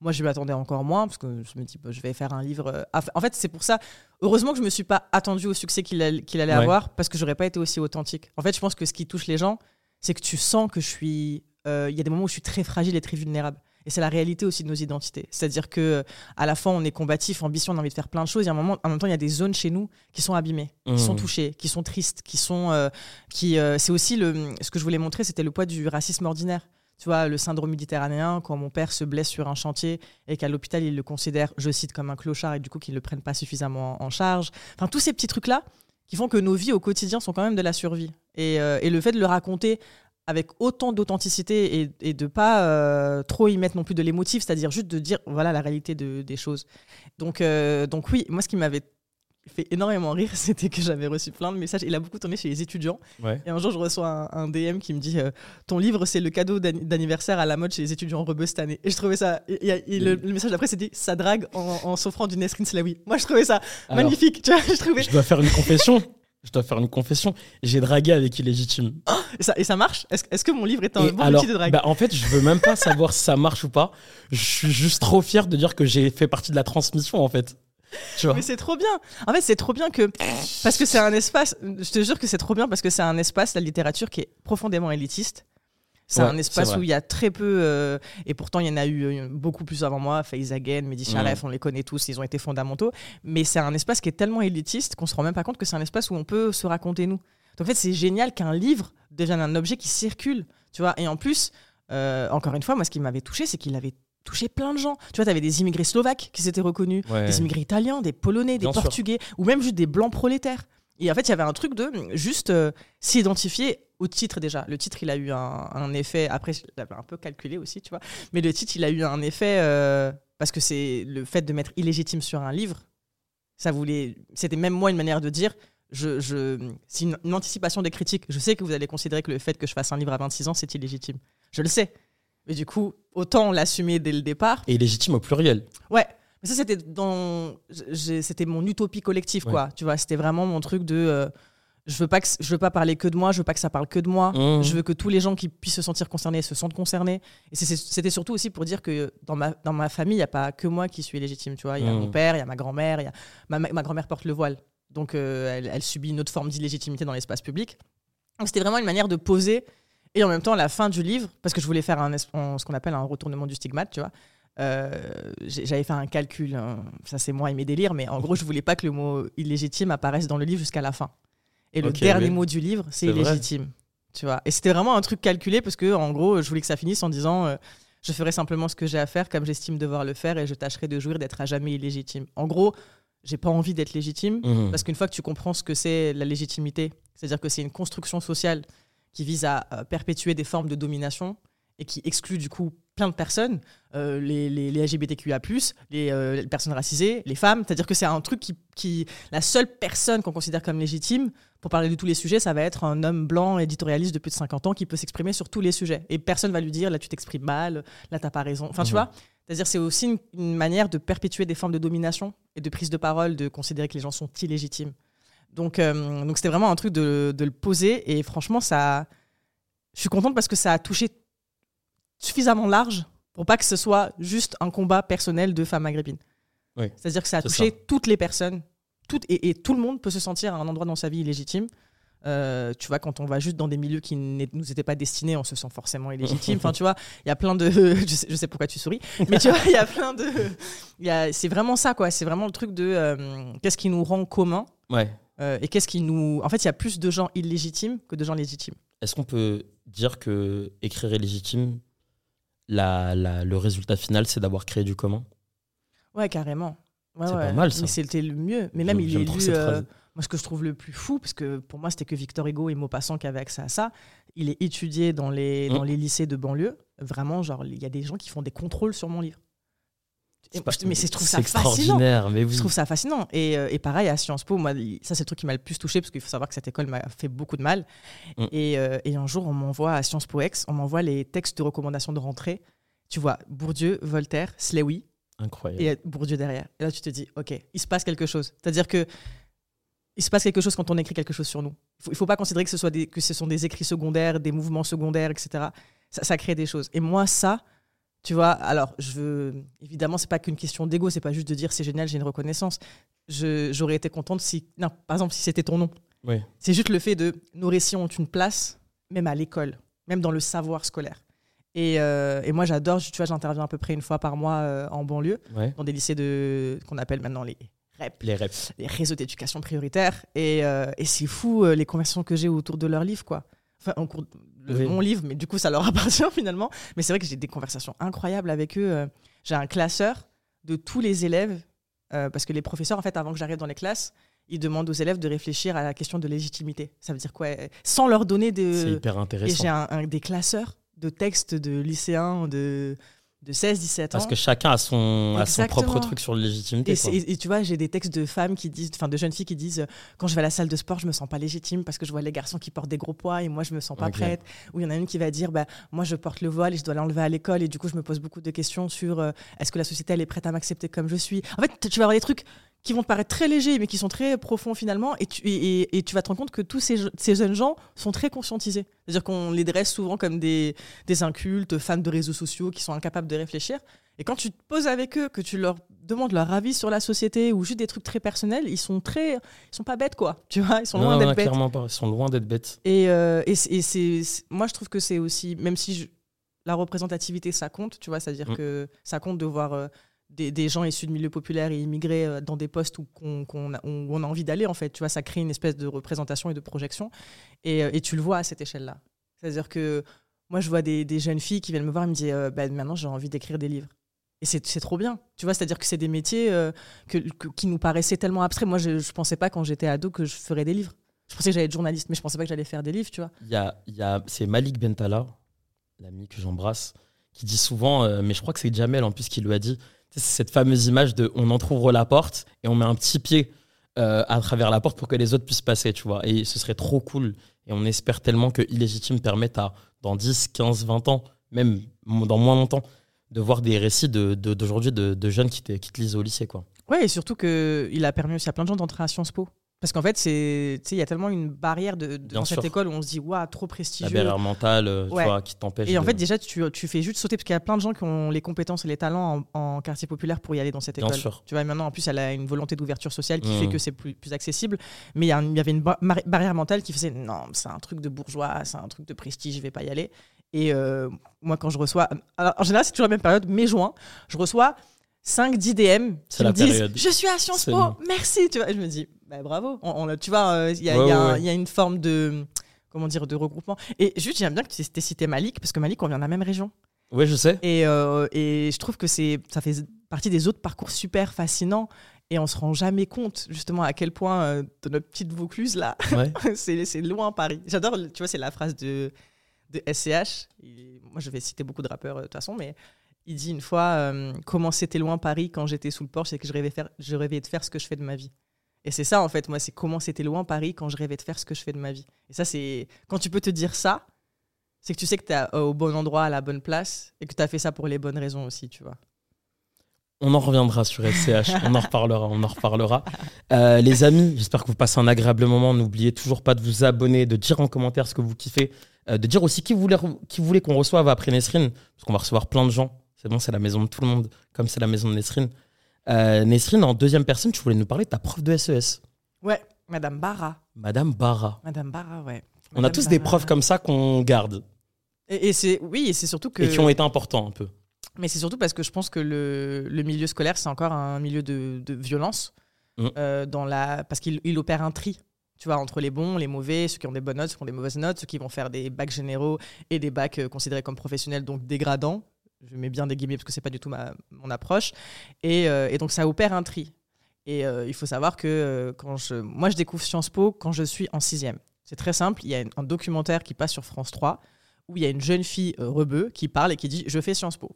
Moi, je m'y attendais encore moins parce que je me dis, bah, je vais faire un livre. euh, à- En fait, c'est pour ça. Heureusement que je me suis pas attendu au succès qu'il allait, qu'il allait Ouais. avoir parce que j'aurais pas été aussi authentique. En fait, je pense que ce qui touche les gens, c'est que tu sens que je suis. euh, Il y a des moments où je suis très fragile et très vulnérable. Et c'est la réalité aussi de nos identités. C'est-à-dire que euh, à la fois, on est combatif, ambitieux, on a envie de faire plein de choses. Et à un moment, en même temps, il y a des zones chez nous qui sont abîmées, qui sont Mmh. touchées, qui sont tristes, qui sont. euh, qui, euh, c'est aussi le, ce que je voulais montrer, c'était le poids du racisme ordinaire. Tu vois, le syndrome méditerranéen, quand mon père se blesse sur un chantier et qu'à l'hôpital, il le considère, je cite, comme un clochard et du coup qu'ils ne le prennent pas suffisamment en, en charge. Enfin, tous ces petits trucs-là qui font que nos vies au quotidien sont quand même de la survie. Et, euh, et le fait de le raconter avec autant d'authenticité et, et de pas euh, trop y mettre non plus de l'émotif, c'est-à-dire juste de dire voilà la réalité de- des choses. Donc, euh, donc oui, moi ce qui m'avait fait énormément rire, [LAUGHS] c'était que j'avais reçu plein de messages. Il a beaucoup tourné chez les étudiants. Ouais. Et un jour, je reçois un, un DM qui me dit euh, Ton livre, c'est le cadeau d'anni- d'anniversaire à la mode chez les étudiants rebeux cette année. Et je trouvais ça. et- et- et le, le message d'après, c'était Ça drague en, en s'offrant du Nesrin Slawi. Moi, je trouvais ça Alors, magnifique. Tu vois, [LAUGHS] je trouvais. Je dois faire une confession. [LAUGHS] Je dois faire une confession. J'ai dragué avec Illégitime. Et, ça, et ça marche? Est-ce que mon livre est un Et bon alors, outil de drague? bah, en fait, je veux même pas savoir si ça marche ou pas. Je suis juste trop fier de dire que j'ai fait partie de la transmission, en fait. Tu vois? Mais c'est trop bien. En fait, c'est trop bien que parce que c'est un espace. Je te jure que c'est trop bien parce que c'est un espace la littérature qui est profondément élitiste. C'est Ouais, un espace où il y a très peu euh, et pourtant il y en a eu euh, beaucoup plus avant moi. Faiz Again, Mehdi Sharef, on les connaît tous, ils ont été fondamentaux. Mais c'est un espace qui est tellement élitiste qu'on se rend même pas compte que c'est un espace où on peut se raconter nous. Donc en fait, c'est génial qu'un livre devienne un objet qui circule, tu vois. Et en plus, euh, encore une fois, moi, ce qui m'avait touché, c'est qu'il avait touché plein de gens. Tu vois, tu avais des immigrés slovaques qui s'étaient reconnus, Ouais. des immigrés italiens, des polonais, des Bien sûr. portugais, ou même juste des blancs prolétaires. Et en fait, il y avait un truc de juste euh, s'identifier au titre déjà. Le titre, il a eu un, un effet. Après, je l'avais un peu calculé aussi, tu vois. Mais le titre, il a eu un effet euh, parce que c'est le fait de mettre illégitime sur un livre. Ça voulait. C'était même moi une manière de dire. Je, je, c'est une, une anticipation des critiques. Je sais que vous allez considérer que le fait que je fasse un livre à 26 ans, c'est illégitime. Je le sais. Mais du coup, autant l'assumer dès le départ. Et légitime au pluriel. Ouais. Mais ça, c'était dans. C'était mon utopie collective, quoi. Tu vois, c'était vraiment mon truc de. Euh, je veux pas que je veux pas parler que de moi, je veux pas que ça parle que de moi. Mmh. Je veux que tous les gens qui puissent se sentir concernés se sentent concernés. Et c'était surtout aussi pour dire que dans ma, dans ma famille, il n'y a pas que moi qui suis légitime. Tu vois, il y a Mmh. mon père, il y a ma grand-mère, y a ma, ma grand-mère porte le voile, donc euh, elle, elle subit une autre forme d'illégitimité dans l'espace public. Donc c'était vraiment une manière de poser et en même temps à la fin du livre, parce que je voulais faire un, un- ce qu'on appelle un retournement du stigmate, tu vois. Euh, J'avais fait un calcul, hein. ça c'est moi et mes délires, mais en gros je voulais pas que le mot illégitime apparaisse dans le livre jusqu'à la fin. Et le dernier oui. mot du livre, c'est vrai. illégitime. Tu vois. Et c'était vraiment un truc calculé parce que, en gros, je voulais que ça finisse en disant euh, Je ferai simplement ce que j'ai à faire comme j'estime devoir le faire et je tâcherai de jouir d'être à jamais illégitime. En gros, j'ai pas envie d'être légitime Mmh. parce qu'une fois que tu comprends ce que c'est la légitimité, c'est-à-dire que c'est une construction sociale qui vise à euh, perpétuer des formes de domination et qui exclut du coup plein de personnes, euh, les, les, les LGBTQIA+, les, euh, les personnes racisées, les femmes, c'est-à-dire que c'est un truc qui, qui... La seule personne qu'on considère comme légitime, pour parler de tous les sujets, ça va être un homme blanc éditorialiste de plus de 50 ans qui peut s'exprimer sur tous les sujets. Et personne va lui dire, là tu t'exprimes mal, là t'as pas raison. Enfin, tu Mhm. vois c'est-à-dire c'est aussi une, une manière de perpétuer des formes de domination et de prise de parole, de considérer que les gens sont illégitimes. Donc, euh, donc c'était vraiment un truc de, de le poser. Et franchement, ça, je suis contente parce que ça a touché suffisamment large pour pas que ce soit juste un combat personnel de femmes maghrébines. Oui. C'est-à-dire que ça a touché ça. toutes les personnes, toutes, et, et tout le monde peut se sentir à un endroit dans sa vie illégitime. Euh, tu vois, quand on va juste dans des milieux qui ne nous étaient pas destinés, on se sent forcément illégitime. enfin, tu vois, il y a plein de. [LAUGHS] je, sais, je sais pourquoi tu souris, mais tu vois, il y a plein de. a- C'est vraiment ça, quoi. C'est vraiment le truc de euh, qu'est-ce qui nous rend commun Ouais. euh, et qu'est-ce qui nous. En fait, il y a plus de gens illégitimes que de gens légitimes. Est-ce qu'on peut dire que écrire est légitime, la, la- le résultat final, c'est d'avoir créé du commun Ouais, carrément. Ouais, C'est ouais. pas mal, ça. Mais c'était le mieux. Mais même, il est lu. euh, moi, ce que je trouve le plus fou, parce que pour moi, c'était que Victor Hugo et Maupassant qui avaient accès à ça, il est étudié dans les, Mm. dans les lycées de banlieue. Vraiment, genre, il y a des gens qui font des contrôles sur mon livre. Et je- mais c'est- je trouve ça fascinant. extraordinaire, mais oui. Je trouve ça fascinant. Et, euh, et pareil, à Sciences Po, moi, ça, c'est le truc qui m'a le plus touché parce qu'il faut savoir que cette école m'a fait beaucoup de mal. Mm. Et, euh, et un jour, on m'envoie à Sciences Po Ex, on m'envoie les textes de recommandation de rentrée. Tu vois, Bourdieu, Voltaire, Slewy, Incroyable. et Bourdieu derrière. Et là, tu te dis, OK, il se passe quelque chose. C'est-à-dire que il se passe quelque chose quand on écrit quelque chose sur nous. Il faut, il faut pas considérer que ce, soit des, que ce sont des écrits secondaires, des mouvements secondaires, etc. Ça, ça crée des choses. Et moi, ça, tu vois, alors, je veux. Évidemment, c'est pas qu'une question d'ego, c'est pas juste de dire c'est génial, j'ai une reconnaissance. J'aurais été contente si. Non, par exemple, si c'était ton nom. Oui. C'est juste le fait de. Nos récits ont une place, même à l'école, même dans le savoir scolaire. Et, euh, et moi, j'adore, tu vois, j'interviens à peu près une fois par mois euh, en banlieue Ouais. dans des lycées de qu'on appelle maintenant les REP, Les reps. les réseaux d'éducation prioritaire. Et, euh, et c'est fou les conversations que j'ai autour de leur livre, quoi. Enfin, en cours, Oui. mon livre, mais du coup, ça leur [LAUGHS] appartient finalement. Mais c'est vrai que j'ai des conversations incroyables avec eux. Euh, J'ai un classeur de tous les élèves, euh, parce que les professeurs, en fait, avant que j'arrive dans les classes, ils demandent aux élèves de réfléchir à la question de légitimité. Ça veut dire quoi Sans leur donner C'est de. hyper Et intéressant. j'ai un, un- des classeurs de textes de lycéens de, de 16-17 ans. Parce que chacun a son, a son propre truc sur la légitimité. Et, quoi. c'est- et- et tu vois, j'ai des textes de femmes qui disent, enfin de jeunes filles qui disent, euh, quand je vais à la salle de sport, je me sens pas légitime parce que je vois les garçons qui portent des gros poids et moi je me sens pas prête. Ou il y en a une qui va dire, bah, moi je porte le voile et je dois l'enlever à l'école et du coup je me pose beaucoup de questions sur euh, est-ce que la société elle est prête à m'accepter comme je suis? En fait, tu vas avoir des trucs qui vont te paraître très légers mais qui sont très profonds finalement et tu, et, tu vas te rendre compte que tous ces, ces jeunes gens sont très conscientisés. C'est-à-dire qu'on les dresse souvent comme des, des incultes, fans de réseaux sociaux qui sont incapables de réfléchir. Et quand tu te poses avec eux, que tu leur demandes leur avis sur la société ou juste des trucs très personnels, ils sont très, ils sont pas bêtes quoi. [LAUGHS] Tu vois, ils sont non, loin d'être bêtes. clairement pas. Ils sont loin d'être bêtes. Et, euh, et c'est- et c'est, c'est- moi je trouve que c'est aussi, même si je- la représentativité ça compte, tu vois, c'est-à-dire Mm. que ça compte de voir euh, des, gens issus de milieux populaires et immigrés euh, dans des postes où, on a envie d'aller en fait. Tu vois, ça crée une espèce de représentation et de projection. Et, euh, tu le vois à cette échelle-là. C'est-à-dire que moi je vois des, jeunes filles qui viennent me voir et me disent, euh, bah, maintenant j'ai envie d'écrire des livres. Et c'est trop bien. Tu vois, c'est-à-dire que c'est des métiers euh, que, qui nous paraissaient tellement abstraits. Moi, je, je pensais pas quand j'étais ado que je ferais des livres. Je pensais que j'allais être journaliste, mais je pensais pas que j'allais faire des livres, tu vois. Y a, y a, c'est Malik Bentala, l'ami que j'embrasse, qui dit souvent, mais je crois que c'est Jamel en plus qui lui a dit, cette fameuse image de on entrouvre la porte et on met un petit pied euh, à travers la porte pour que les autres puissent passer, tu vois. Et ce serait trop cool. Et on espère tellement que Illégitime permette à, dans 10, 15, 20 ans, même dans moins longtemps, de voir des récits d'aujourd'hui de, de, de, jeunes qui, qui te lisent au lycée. Quoi. Ouais, et surtout qu'il a permis aussi à plein de gens d'entrer à Sciences Po. Parce qu'en fait, il y a tellement une barrière de, dans cette école où on se dit, waouh, trop prestigieux. La barrière mentale, euh, tu vois, qui t'empêche. Et en fait, déjà, tu, tu, fais juste sauter, parce qu'il y a plein de gens qui ont les compétences et les talents en, quartier populaire pour y aller dans cette école. Bien sûr. Tu vois, maintenant, en plus, elle a une volonté d'ouverture sociale qui fait mmh. que c'est plus, plus, accessible. Mais il y, avait une barrière mentale qui faisait, non, c'est un truc de bourgeois, c'est un truc de prestige, je vais pas y aller. Et euh, moi, quand je reçois. en général, c'est toujours la même période, mai-juin, je reçois 5-10 DM qui me disent Je suis à Sciences Po, merci. Tu vois, je me dis bah, Bravo. On, tu vois, euh, il y, a une forme de. Comment dire, de regroupement. Et juste, j'aime bien que tu aies cité Malik, parce que Malik, on vient de la même région. Oui, je sais. Et, euh, et je trouve que ça fait partie des autres parcours super fascinants. Et on se rend jamais compte, justement, à quel point, euh, de notre petite Vaucluse, là, [LAUGHS] c'est loin Paris. J'adore, tu vois, c'est la phrase de, de SCH. moi, je vais citer beaucoup de rappeurs, de toute façon, mais il dit une fois euh, comment c'était loin Paris quand j'étais sous le porche et que je rêvais, faire, je rêvais de faire ce que je fais de ma vie. Et c'est ça en fait, moi, c'est comment c'était loin Paris quand je rêvais de faire ce que je fais de ma vie. Et ça, c'est quand tu peux te dire ça, c'est que tu sais que tu es au bon endroit, à la bonne place et que tu as fait ça pour les bonnes raisons aussi, tu vois. On en reviendra sur SCH, on en reparlera, on en reparlera. Euh, les amis, j'espère que vous passez un agréable moment. N'oubliez toujours pas de vous abonner, de dire en commentaire ce que vous kiffez, euh, de dire aussi qui vous voulez qu'on reçoive après Nesrine, parce qu'on va recevoir plein de gens c'est bon, c'est la maison de tout le monde, comme c'est la maison de Nesrine. Euh, Nesrine, en deuxième personne, tu voulais nous parler de ta prof de SES. E ouais, Madame Barra. Madame Barra. Madame Barra, ouais. On a tous des profs comme ça qu'on garde. Et, c'est oui, et c'est surtout que. Et qui ont été importants un peu. Mais c'est surtout parce que je pense que le, le milieu scolaire, c'est encore un milieu de, de violence. Mm. Euh, dans la... Parce qu'il opère un tri tu vois, entre les bons, les mauvais, ceux qui ont des bonnes notes, ceux qui ont des mauvaises notes, ceux qui vont faire des bacs généraux et des bacs euh, considérés comme professionnels, donc dégradants, je mets bien des guillemets parce que c'est pas du tout ma, mon approche. Et, euh, et, donc ça opère un tri. Et euh, il faut savoir que euh, quand je, moi je découvre Sciences Po quand je suis en sixième. C'est très simple. Il y a un documentaire qui passe sur France 3 où il y a une jeune fille rebeu qui parle et qui dit je fais Sciences Po.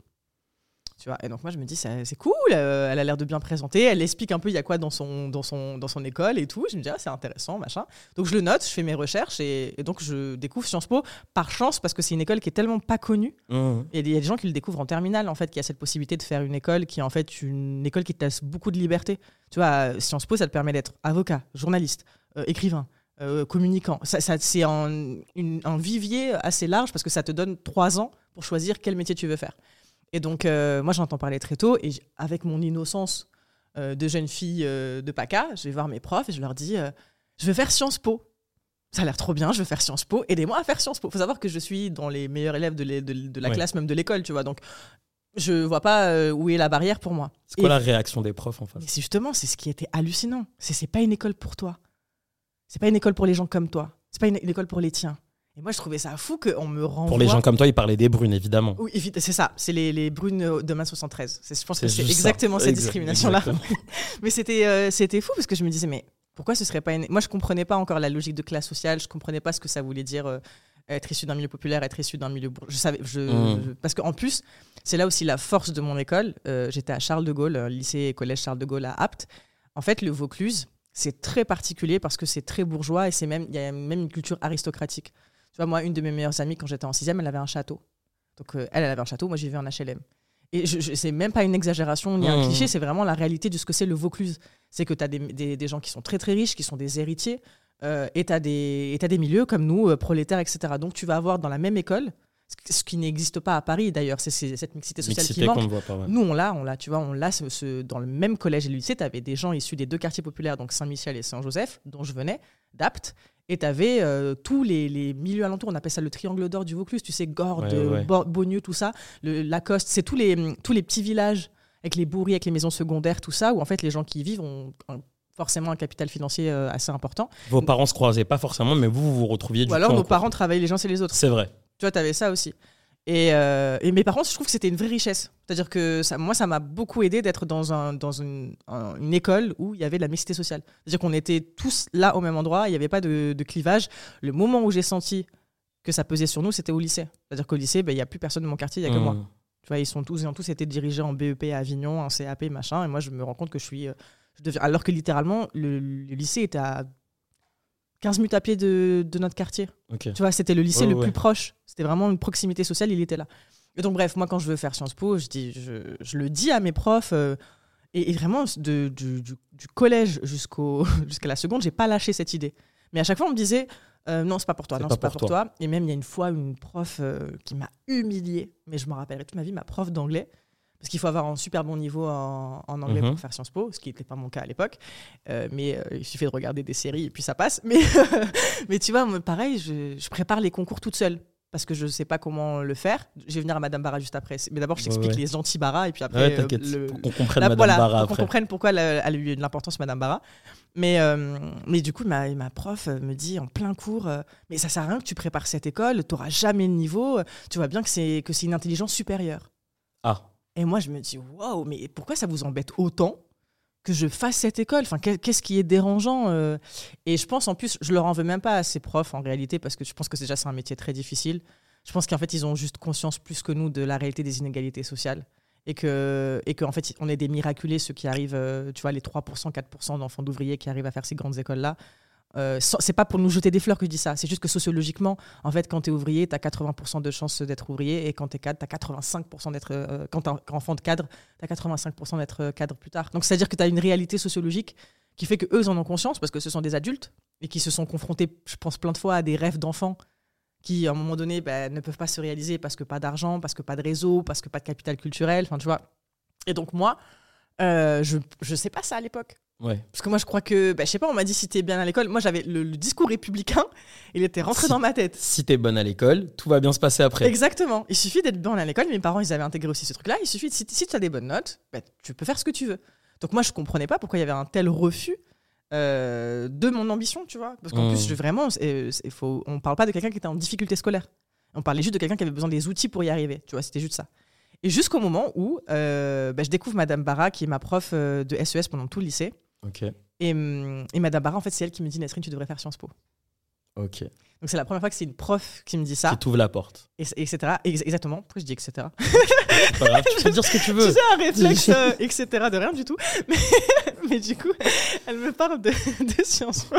Tu vois et donc moi je me dis c'est cool, euh, elle a l'air de bien présenter, elle explique un peu il y a quoi dans son, dans son, dans son école et tout. Je me dis ah, c'est intéressant, machin. Donc je le note, je fais mes recherches et, donc je découvre Sciences Po par chance parce que c'est une école qui est tellement pas connue. Mmh. Et il y a des gens qui le découvrent en terminale en fait, qui a cette possibilité de faire une école qui est en fait une école qui te laisse beaucoup de liberté. Tu vois, Sciences Po ça te permet d'être avocat, journaliste, euh, écrivain. Euh, communicant. Ça, ça c'est un, un, vivier assez large parce que ça te donne trois ans pour choisir quel métier tu veux faire. Et donc, euh, moi, j'entends parler très tôt. Et avec mon innocence euh, de jeune fille euh, de PACA, je vais voir mes profs et je leur dis Je vais faire Sciences Po. Ça a l'air trop bien, je vais faire Sciences Po. Aidez-moi à faire Sciences Po. Il faut savoir que je suis dans les meilleurs élèves de, de, la classe, même de l'école, tu vois. Donc, je vois pas où est la barrière pour moi. C'est quoi la réaction des profs en face? C'est justement, c'est ce qui était hallucinant. C'est pas une école pour toi. C'est pas une école pour les gens comme toi. C'est pas une école pour les tiens. Et moi, je trouvais ça fou qu'on me renvoie. Pour les gens comme toi, ils parlaient des brunes, évidemment. Oui, c'est ça. C'est les, les, brunes de 73. Je pense que c'est exactement cette discrimination-là. [LAUGHS] mais c'était euh, c'était fou parce que je me disais, mais pourquoi ce serait pas une... Moi, je comprenais pas encore la logique de classe sociale. Je comprenais pas ce que ça voulait dire euh, être issu d'un milieu populaire, être issu d'un milieu. Je savais. Je, mmh. Parce qu'en plus, c'est là aussi la force de mon école. Euh, j'étais à Charles de Gaulle, lycée et collège Charles de Gaulle à Apt. En fait, le Vaucluse, c'est très particulier parce que c'est très bourgeois et c'est même il y a même une culture aristocratique. Tu vois, moi, une de mes meilleures amies, quand j'étais en sixième, elle avait un château. Donc, euh, elle, elle avait un château, moi, j'y vais en HLM. Et je, je c'est même pas une exagération ni un mmh. cliché, c'est vraiment la réalité de ce que c'est le Vaucluse. C'est que tu as des, des, gens qui sont très très riches, qui sont des héritiers, euh, et tu as, des milieux comme nous, euh, prolétaires, etc. Donc tu vas avoir dans la même école, ce qui n'existe pas à Paris d'ailleurs, c'est cette mixité sociale qui manque. Nous, on l'a, on l'a, tu vois, on l'a dans le même collège et lycée, tu avais des gens issus des deux quartiers populaires, donc Saint-Michel et Saint-Joseph, dont je venais, d'Apt, et tu avais euh, tous les, les, milieux alentours, on appelle ça le triangle d'or du Vaucluse, tu sais, Gordes, ouais, tout ça, le, Lacoste, c'est tous les, tous les petits villages avec les bourris, avec les maisons secondaires, tout ça, où en fait les gens qui y vivent ont forcément un capital financier euh, assez important. Vos parents se croisaient pas forcément, mais vous, vous vous retrouviez du Ou alors nos parents travaillaient les uns et les autres. C'est vrai. Tu vois, tu avais ça aussi. Et, euh, et, mais par contre, je trouve que c'était une vraie richesse. C'est-à-dire que ça, moi, ça m'a beaucoup aidé d'être dans, un, dans une, une, école où il y avait de la mixité sociale. C'est-à-dire qu'on était tous là au même endroit, il n'y avait pas de, de, clivage. Le moment où j'ai senti que ça pesait sur nous, c'était au lycée. C'est-à-dire qu'au lycée, ben, il n'y a plus personne de mon quartier, il n'y a que moi. Mmh. Tu vois, ils sont tous, ils ont tous été dirigés en BEP à Avignon, en CAP, machin. Et moi, je me rends compte que je suis. Euh, je deviens, alors que littéralement, le, le lycée était à 15 minutes à pied de, de notre quartier. Tu vois, c'était le lycée le plus proche. C'était vraiment une proximité sociale, il était là. Et donc, bref, moi, quand je veux faire Sciences Po, je, dis, je, je le dis à mes profs. euh, et, et vraiment, de, du, du- du collège jusqu'au, [LAUGHS] jusqu'à la seconde, j'ai pas lâché cette idée. Mais à chaque fois, on me disait euh, non, c'est pas pour toi, non, pas c'est pas pour pour toi. Et même, il y a une fois, une prof euh, qui m'a humiliée, mais je me rappellerai toute ma vie, ma prof d'anglais. Parce qu'il faut avoir un super bon niveau en, en anglais Mhm. pour faire Sciences Po, ce qui n'était pas mon cas à l'époque. Euh, mais euh, il suffit de regarder des séries et puis ça passe. [LAUGHS] Mais, mais tu vois, pareil, je, je prépare les concours toute seule parce que je ne sais pas comment le faire. Je vais venir à Madame Barra juste après. Mais d'abord, je t'explique ouais. les anti-Barra et puis après. Ouais, euh, le- Pour qu'on comprenne Là, Madame voilà, Barra pour qu'on après. comprenne pourquoi elle a, elle a eu de l'importance, Madame Barra. Mais, euh, mais du coup, ma, ma prof me dit en plein cours euh, Mais ça sert à rien que tu prépares cette école, tu n'auras jamais le niveau, tu vois bien que c'est que c'est une intelligence supérieure. Ah, Et moi, je me dis Waouh, mais pourquoi ça vous embête autant que je fasse cette école? Enfin, qu'est- Qu'est-ce qui est dérangeant euh? Et je pense en plus, je leur en veux même pas à ces profs en réalité, parce que je pense que déjà c'est un métier très difficile. Je pense qu'en fait, ils ont juste conscience plus que nous de la réalité des inégalités sociales. Et que, et qu'en fait, on est des miraculés, ceux qui arrivent, euh, tu vois, les 3%, 4% d'enfants d'ouvriers qui arrivent à faire ces grandes écoles-là. Euh, c'est pas pour nous jeter des fleurs que je dis ça, c'est juste que sociologiquement, en fait, quand tu es ouvrier, tu as 80% de chances d'être ouvrier, et quand tu es cadre, tu as 85% d'être. euh, quand tu enfant de cadre, tu as 85% d'être euh, cadre plus tard. Donc, c'est-à-dire que tu as une réalité sociologique qui fait qu'eux, en ont conscience parce que ce sont des adultes et qui se sont confrontés, je pense, plein de fois à des rêves d'enfants qui, à un moment donné, ben, ne peuvent pas se réaliser parce que pas d'argent, parce que pas de réseau, parce que pas de capital culturel, enfin, tu vois. Et donc, moi, euh, je je sais pas ça à l'époque. Ouais. Parce que moi, je crois que, ben, je sais pas, on m'a dit si t'es bien à l'école. Moi, j'avais le, le discours républicain, [LAUGHS] il était rentré Si- dans ma tête. Si t'es bonne à l'école, tout va bien se passer après. Exactement. Il suffit d'être bien à l'école. Mes parents, ils avaient intégré aussi ce truc-là. Il suffit, de, si, si tu as des bonnes notes, ben, tu peux faire ce que tu veux. Donc moi, je comprenais pas pourquoi il y avait un tel refus euh, de mon ambition, tu vois. Parce qu'en Mmh. plus, je, vraiment, faut, on parle pas de quelqu'un qui était en difficulté scolaire. On parlait juste de quelqu'un qui avait besoin des outils pour y arriver. Tu vois, c'était juste ça. Et jusqu'au moment où euh, ben, je découvre Madame Barra, qui est ma prof euh, de SES pendant tout le lycée. Et, hum, et Madame Barra, en fait, c'est elle qui me dit Nesrine, tu devrais faire Sciences Po. Ok. Donc c'est la première fois que c'est une prof qui me dit ça, Qui t'ouvre la porte. et, etc. Ex- exactement. Pourquoi je dis etc. C'est pas grave, tu peux dire ce que tu veux. [LAUGHS] Tu sais, un réflexe, [LAUGHS] euh, etc. de rien du tout. [LAUGHS] Mais, mais du coup, elle me parle de, de Sciences Po.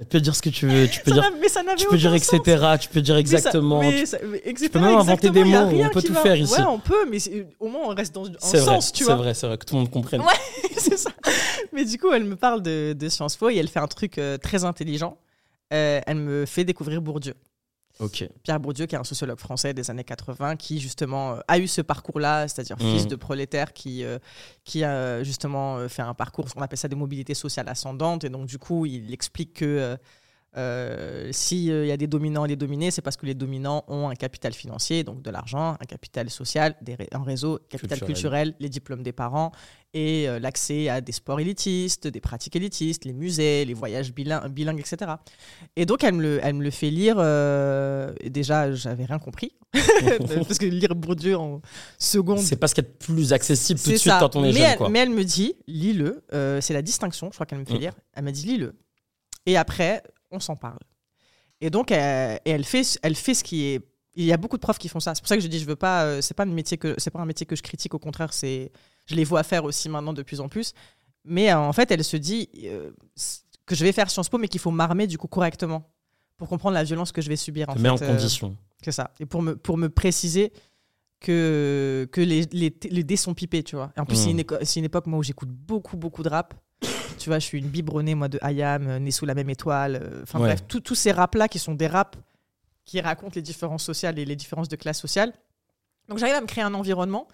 Tu peux dire ce que tu veux. Tu peux Ça dire, mais ça tu peux dire sens. etc. Tu peux dire Mais ça- exactement. mais tu- ça- mais etc., peux même inventer des mots, on peut tout va. faire ici. Ouais, on peut, mais c'est- au moins on reste dans un C'est vrai, sens, tu c'est vois. vrai, c'est vrai, que tout le monde comprenne. Ouais. c'est ça. Mais du coup, elle me parle de, de Sciences Po et elle fait un truc euh, très intelligent. Euh, elle me fait découvrir Bourdieu. Pierre Bourdieu, qui est un sociologue français des années 80, qui justement euh, a eu ce parcours-là, c'est-à-dire Mhm. fils de prolétaire, qui, euh, qui a justement fait un parcours, on appelle ça des mobilités sociales ascendantes, et donc du coup, il explique que euh, euh, s'il y a des dominants et des dominés, c'est parce que les dominants ont un capital financier, donc de l'argent, un capital social, des un réseau, capital Culturel. culturel, les diplômes des parents, et euh, l'accès à des sports élitistes, des pratiques élitistes, les musées, les voyages bilingues, bilingues etc. Et donc, elle me le, elle me le fait lire. euh, déjà, j'avais rien compris. [LAUGHS] Parce que lire Bourdieu en seconde. C'est pas ce qui est plus accessible tout de suite ça. quand on est mais, jeune. elle, Quoi. mais elle me dit, lis-le. c'est la distinction, je crois qu'elle me fait Mm. lire. Elle m'a dit, lis-le. Et après, on s'en parle. Et donc, elle, et elle, fait, elle fait ce qui est. Il y a beaucoup de profs qui font ça. C'est pour ça que je dis, je veux pas. euh, c'est pas un métier que c'est pas un métier que je critique. Au contraire, c'est. Je les vois faire aussi maintenant de plus en plus. Mais euh, en fait, elle se dit euh, que je vais faire Sciences Po, mais qu'il faut m'armer du coup correctement pour comprendre la violence que je vais subir. En en fait, euh, condition. c'est ça. Et pour me, pour me préciser que, que les, les, les dés sont pipés, tu vois. Et en plus, c'est Mm. une, éco- c'est une époque, moi, où j'écoute beaucoup, beaucoup de rap. Tu vois, je suis une biberonnée, moi, de Hayam, euh, Né sous la même étoile. euh, Enfin Ouais. bref, tous- ces raps-là qui sont des raps qui racontent les différences sociales et les différences de classe sociale. Donc, j'arrive à me créer un environnement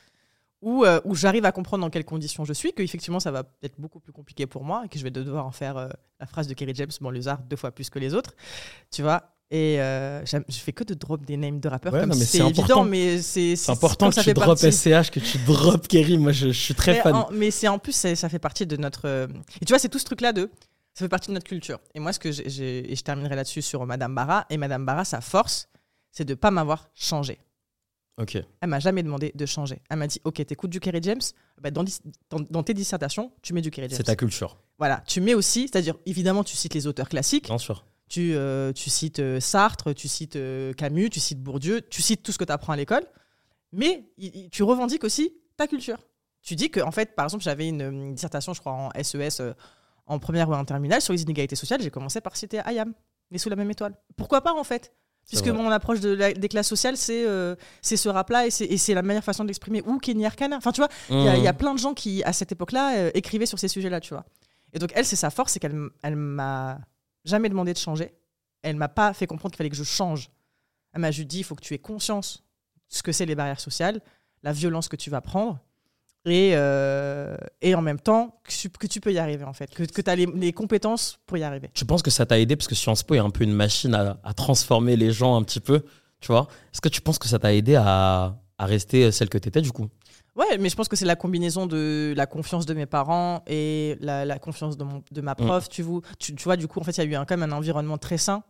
où, euh, où j'arrive à comprendre dans quelles conditions je suis, qu'effectivement, ça va être beaucoup plus compliqué pour moi et que je vais devoir en faire euh, la phrase de Kerry James, bon, les arts deux fois plus que les autres. Tu vois et euh, je fais que de drop des names de rappeurs Ouais, comme si c'est évident, mais c'est important que ça tu fait drop partie- SCH, que tu drop Kerry. Moi, je, je suis très mais, fan. en- mais c'est en plus, ça fait partie de notre. euh, Et tu vois, c'est tout ce truc-là de. Ça fait partie de notre culture. Et moi, ce que j'ai-. Et je terminerai là-dessus sur Madame Barra. Et Madame Barra, sa force, c'est de pas m'avoir changé. Ok. Elle m'a jamais demandé de changer. Elle m'a dit Ok, t'écoutes du Kerry James bah, dans, dans, dans tes dissertations, tu mets du Kerry James. C'est ta culture, Voilà. Tu mets aussi, c'est-à-dire, évidemment, tu cites les auteurs classiques. bien sûr. Tu, euh, tu cites euh, Sartre, tu cites euh, Camus, tu cites Bourdieu, tu cites tout ce que tu apprends à l'école, mais tu revendiques aussi ta culture. Tu dis que, en fait, par exemple, j'avais une, une dissertation, je crois, en SES, euh, en première ou en terminale, sur les inégalités sociales. J'ai commencé par citer Ayam, mais sous la même étoile. Pourquoi pas, en fait? Puisque mon approche de la- des classes sociales, c'est euh, ce rap-là et c'est la meilleure façon de l'exprimer. Ou Kenny Arcana. Enfin, tu vois, il y, a- il y a Mmh. plein de gens qui, à cette époque-là, euh, écrivaient sur ces sujets-là, tu vois. Et donc, elle, c'est sa force, c'est qu'elle elle m'a jamais demandé de changer. Elle m'a pas fait comprendre qu'il fallait que je change. Elle m'a juste dit, il faut que tu aies conscience de ce que c'est les barrières sociales, la violence que tu vas prendre, et, euh, et en même temps, que tu, tu peux y arriver, en fait. Que, que tu as les, compétences pour y arriver. Tu penses que ça t'a aidé parce que Sciences Po est un peu une machine à, transformer les gens un petit peu, tu vois Est-ce que tu penses que ça t'a aidé à, à rester celle que t'étais du coup? Ouais, mais je pense que c'est la combinaison de la confiance de mes parents et la, la confiance de, mon, de ma prof. Tu, vois, tu, tu vois, du coup, en fait, il y a eu un, quand même un environnement très sain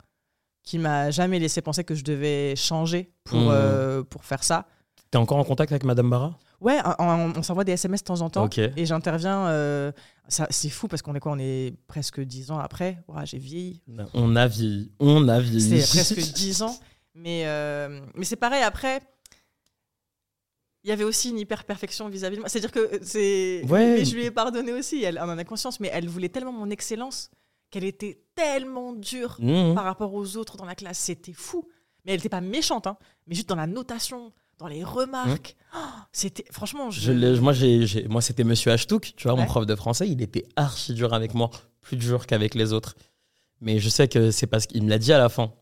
qui m'a jamais laissé penser que je devais changer pour, Mhm. euh, pour faire ça. T'es encore en contact avec Madame Barra? Ouais, on s'envoie des SMS de temps en temps et j'interviens. euh, c'est fou parce qu'on est quoi On est presque 10 ans après. Ouah, J'ai vieilli. On a vieilli. On a vieilli. C'est presque 10 ans. Mais, euh, mais c'est pareil, après, il y avait aussi une hyper-perfection vis-à-vis de moi. C'est-à-dire que c'est. Ouais. Mais je lui ai pardonné aussi, elle, elle en a conscience, mais elle voulait tellement mon excellence qu'elle était tellement dure Mmh. par rapport aux autres dans la classe. C'était fou. Mais elle n'était pas méchante, hein, mais juste dans la notation, dans les remarques. Oh, c'était. Franchement, je. Je l'ai- moi, j'ai, j'ai- moi, c'était Monsieur Ashtouk, tu vois, mon prof de français. Il était archi dur avec moi, plus dur qu'avec les autres. Mais je sais que c'est parce qu'il me l'a dit à la fin.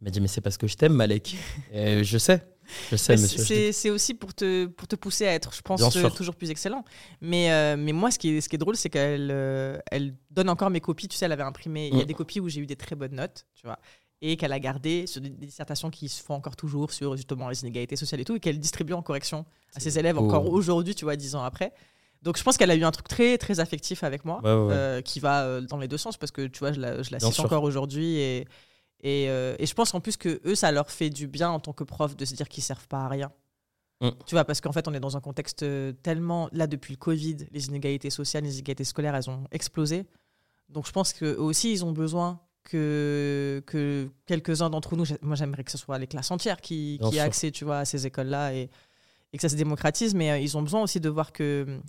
Il m'a dit, mais c'est parce que je t'aime, Malek. [LAUGHS] Et je sais. Je sais, Mais Monsieur Ashtouk. c'est aussi pour te, pour te pousser à être, je pense, euh, toujours plus excellent. Mais, euh, mais moi, ce qui est, ce qui est drôle, c'est qu'elle euh, elle donne encore mes copies. Tu sais, elle avait imprimé. Il y a Mm. des copies où j'ai eu des très bonnes notes, tu vois. Et qu'elle a gardé sur des, des dissertations qui se font encore toujours sur justement les inégalités sociales et tout, et qu'elle distribue en correction à ses élèves beau. encore aujourd'hui, tu vois, dix ans après. Donc je pense qu'elle a eu un truc très très affectif avec moi, Ouais, ouais, ouais. euh, qui va dans les deux sens parce que tu vois, je la, je la cite sûr. encore aujourd'hui et et, euh, et je pense en plus que eux, ça leur fait du bien en tant que prof de se dire qu'ils servent pas à rien. Mm. Tu vois, parce qu'en fait, on est dans un contexte euh, tellement. Là, depuis le Covid, les inégalités sociales, les inégalités scolaires, elles ont explosé. Donc, je pense qu'eux aussi, ils ont besoin que, que quelques-uns d'entre nous. Moi, j'aimerais que ce soit les classes entières qui, aient accès, tu vois, à ces écoles-là et, et que ça se démocratise. Mais euh, ils ont besoin aussi de voir que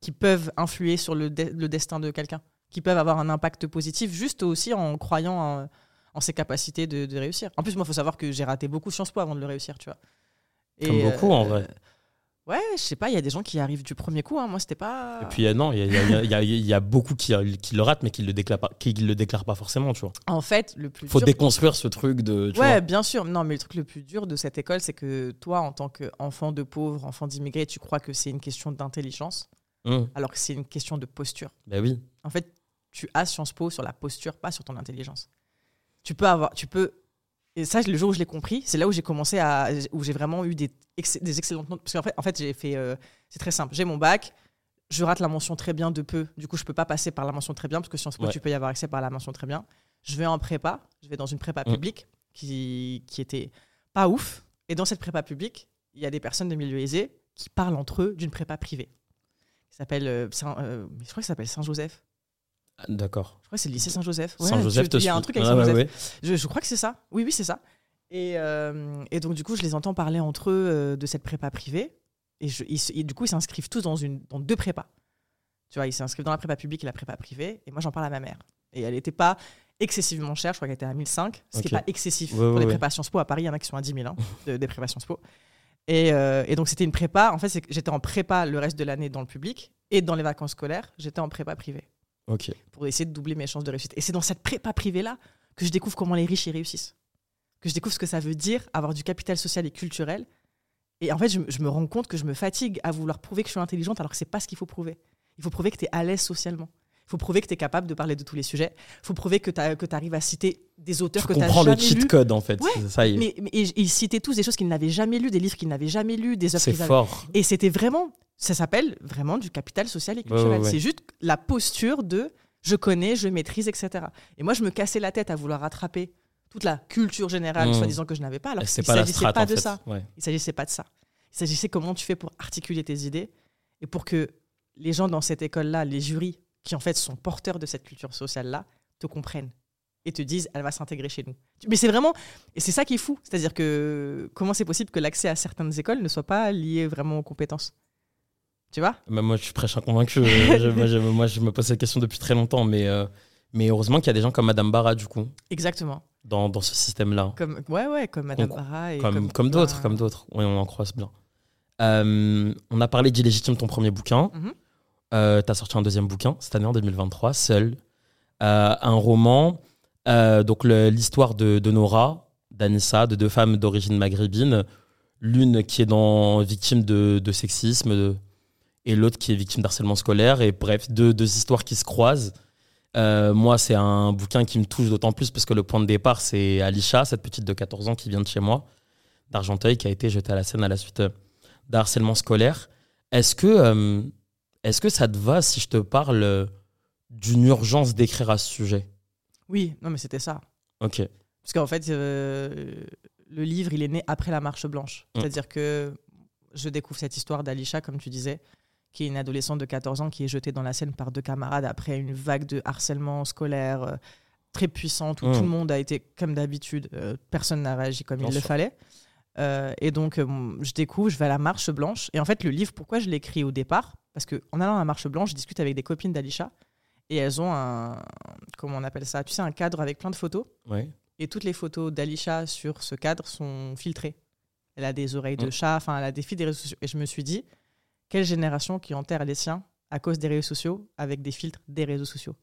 qu'ils peuvent influer sur le, de- le destin de quelqu'un, qui peuvent avoir un impact positif, juste aussi en croyant en, en ses capacités de, de réussir. En plus, moi, il faut savoir que j'ai raté beaucoup Sciences Po avant de le réussir, tu vois. Comme beaucoup, en euh, vrai. Ouais, je sais pas, il y a des gens qui arrivent du premier coup. hein. Moi, c'était pas. Et puis, euh, non, il y a, y y y beaucoup qui, qui le ratent, mais qui le déclarent pas, qui le déclarent pas forcément, tu vois. En fait, le plus Faut dur. déconstruire ce truc de. Tu Ouais, vois. bien sûr. Non, mais le truc le plus dur de cette école, c'est que toi, en tant qu'enfant de pauvre, enfant d'immigré, tu crois que c'est une question d'intelligence, Hum, alors que c'est une question de posture. bah oui. En fait, tu as Sciences Po sur la posture, pas sur ton intelligence. Tu peux avoir, tu peux. Et ça, le jour où je l'ai compris, c'est là où j'ai commencé à, où j'ai vraiment eu des, ex- des excellentes notes. Parce qu'en fait, en fait, j'ai fait, euh, c'est très simple. J'ai mon bac, je rate la mention très bien de peu. Du coup, je peux pas passer par la mention très bien parce que Sciences Po, Ouais. tu peux y avoir accès par la mention très bien. Je vais en prépa, je vais dans une prépa Mm. publique qui, qui était pas ouf. Et dans cette prépa publique, il y a des personnes de milieu aisé qui parlent entre eux d'une prépa privée. Ça s'appelle, euh, Saint- euh, je crois que ça s'appelle Saint-Joseph. Ah, D'accord. Je crois que c'est le lycée Saint-Joseph. Ouais, Saint-Joseph te Il y a un truc avec Ah, Saint-Joseph. ouais. Je, je crois que c'est ça. Oui, oui, c'est ça. Et, euh, et donc, du coup, je les entends parler entre eux euh, de cette prépa privée. Et, je- ils se- et du coup, ils s'inscrivent tous dans, une, dans deux prépas. Tu vois, ils s'inscrivent dans la prépa publique et la prépa privée. Et moi, j'en parle à ma mère. Et elle n'était pas excessivement chère. Je crois qu'elle était à 1005. Ce qui n'est pas excessif Ouais, pour ouais. prépas Sciences Po. À Paris, il y en a qui sont à 10 000 hein, [LAUGHS] de- des prépas Sciences Po. Et, euh, et donc, c'était une prépa. En fait, j'étais en prépa le reste de l'année dans le public. Et dans les vacances scolaires, j'étais en prépa privée Pour essayer de doubler mes chances de réussite. Et c'est dans cette prépa privée-là que je découvre comment les riches y réussissent. Que je découvre ce que ça veut dire avoir du capital social et culturel. Et en fait, je, me- je me rends compte que je me fatigue à vouloir prouver que je suis intelligente alors que c'est pas ce qu'il faut prouver. Il faut prouver que tu es à l'aise socialement. Il faut prouver que tu es capable de parler de tous les sujets. Il faut prouver que tu arrives à citer des auteurs Tu que tu as comprends le jamais cheat lus. code, en fait. Ouais, Ça y est. Mais, mais- ils citaient tous des choses qu'ils n'avaient jamais lues, des livres qu'ils n'avaient jamais lus, des œuvres C'est avaient fort. et c'était vraiment, ça s'appelle vraiment du capital social et culturel. Ouais. C'est juste la posture de je connais, je maîtrise, etc. Et moi, je me cassais la tête à vouloir rattraper toute la culture générale, Mmh. soi-disant que je n'avais pas. Alors pas la s'agissait pas de ça. Ouais. Il s'agissait pas de ça. Il s'agissait comment tu fais pour articuler tes idées et pour que les gens dans cette école-là, les jurys, qui en fait sont porteurs de cette culture sociale-là, te comprennent et te disent elle va s'intégrer chez nous. Mais c'est vraiment, et c'est ça qui est fou, c'est-à-dire que comment c'est possible que l'accès à certaines écoles ne soit pas lié vraiment aux compétences? Tu vois Bah, moi, je suis prêche inconvaincu. Je- [LAUGHS] je- moi, je, moi, je me pose cette question depuis très longtemps, mais, euh, Mais heureusement qu'il y a des gens comme Madame Barra, du coup, Exactement. dans, dans ce système-là. Comme, ouais, ouais, comme Madame Barra. Et Comme, comme d'autres, comme d'autres. Oui, on en croise bien. Euh, on a parlé d'Illégitime, ton premier bouquin. Mhm. Euh, T'as sorti un deuxième bouquin cette année en 2023, Seul. Euh, un roman, euh, donc l'histoire de, de Nora, d'Anissa, de deux femmes d'origine maghrébine. L'une qui est dans, victime de, de sexisme de- et l'autre qui est victime d'harcèlement scolaire. Et bref, deux, deux histoires qui se croisent. Euh, moi, c'est un bouquin qui me touche d'autant plus parce que le point de départ, c'est Alisha, cette petite de 14 ans qui vient de chez moi, d'Argenteuil, qui a été jetée à la scène à la suite euh, d'harcèlement scolaire. Est-ce que, euh, est-ce que ça te va si je te parle d'une urgence d'écrire à ce sujet? Oui, non, mais c'était ça. Ok. Parce qu'en fait, euh, le livre, il est né après la Marche Blanche. Mm. C'est-à-dire que je découvre cette histoire d'Alisha, comme tu disais, qui est une adolescente de 14 ans qui est jetée dans la Seine par deux camarades après une vague de harcèlement scolaire euh, très puissante où tout le monde a été comme d'habitude, euh, personne n'a réagi comme Bien il le fallait. Euh, et donc, je découvre, je vais à la Marche Blanche. Et en fait, le livre, pourquoi je l'ai écrit au départ? Parce qu'en allant à la Marche Blanche, je discute avec des copines d'Alisha et elles ont un. Comment on appelle ça? Tu sais, un cadre avec plein de photos Ouais. et toutes les photos d'Alisha sur ce cadre sont filtrées. Elle a des oreilles de Mm. chat, enfin, elle a des filtres des réseaux sociaux. Et je me suis dit, quelle génération qui enterre les siens à cause des réseaux sociaux avec des filtres des réseaux sociaux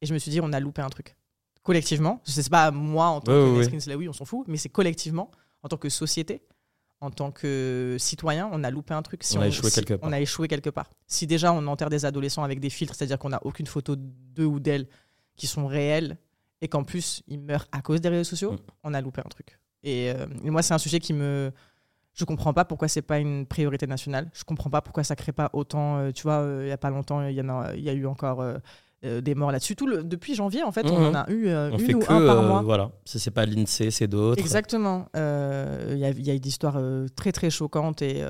Et je me suis dit, on a loupé un truc. Collectivement, je sais pas moi en tant que ouais. Nesrin Slaoui, on s'en fout, mais c'est collectivement, en tant que société, en tant que citoyen, on a loupé un truc. Si On a échoué si- quelque part. On a échoué quelque part. Si déjà on enterre des adolescents avec des filtres, c'est-à-dire qu'on n'a aucune photo d'eux ou d'elles qui sont réelles, et qu'en plus ils meurent à cause des réseaux sociaux, Mm. on a loupé un truc. Et, euh, et moi, c'est un sujet qui me. Je comprends pas pourquoi c'est pas une priorité nationale. Je comprends pas pourquoi ça crée pas autant. euh, tu vois, euh, il y a pas longtemps, il y, en a, il y a eu encore euh, des morts là-dessus. Tout le- depuis janvier, en fait, on Mhm. en a eu euh, On une fait ou que. un par euh, mois. voilà. C'est pas l'INSEE, c'est d'autres. Exactement. Il y, a, il y a eu des histoires très très choquantes et,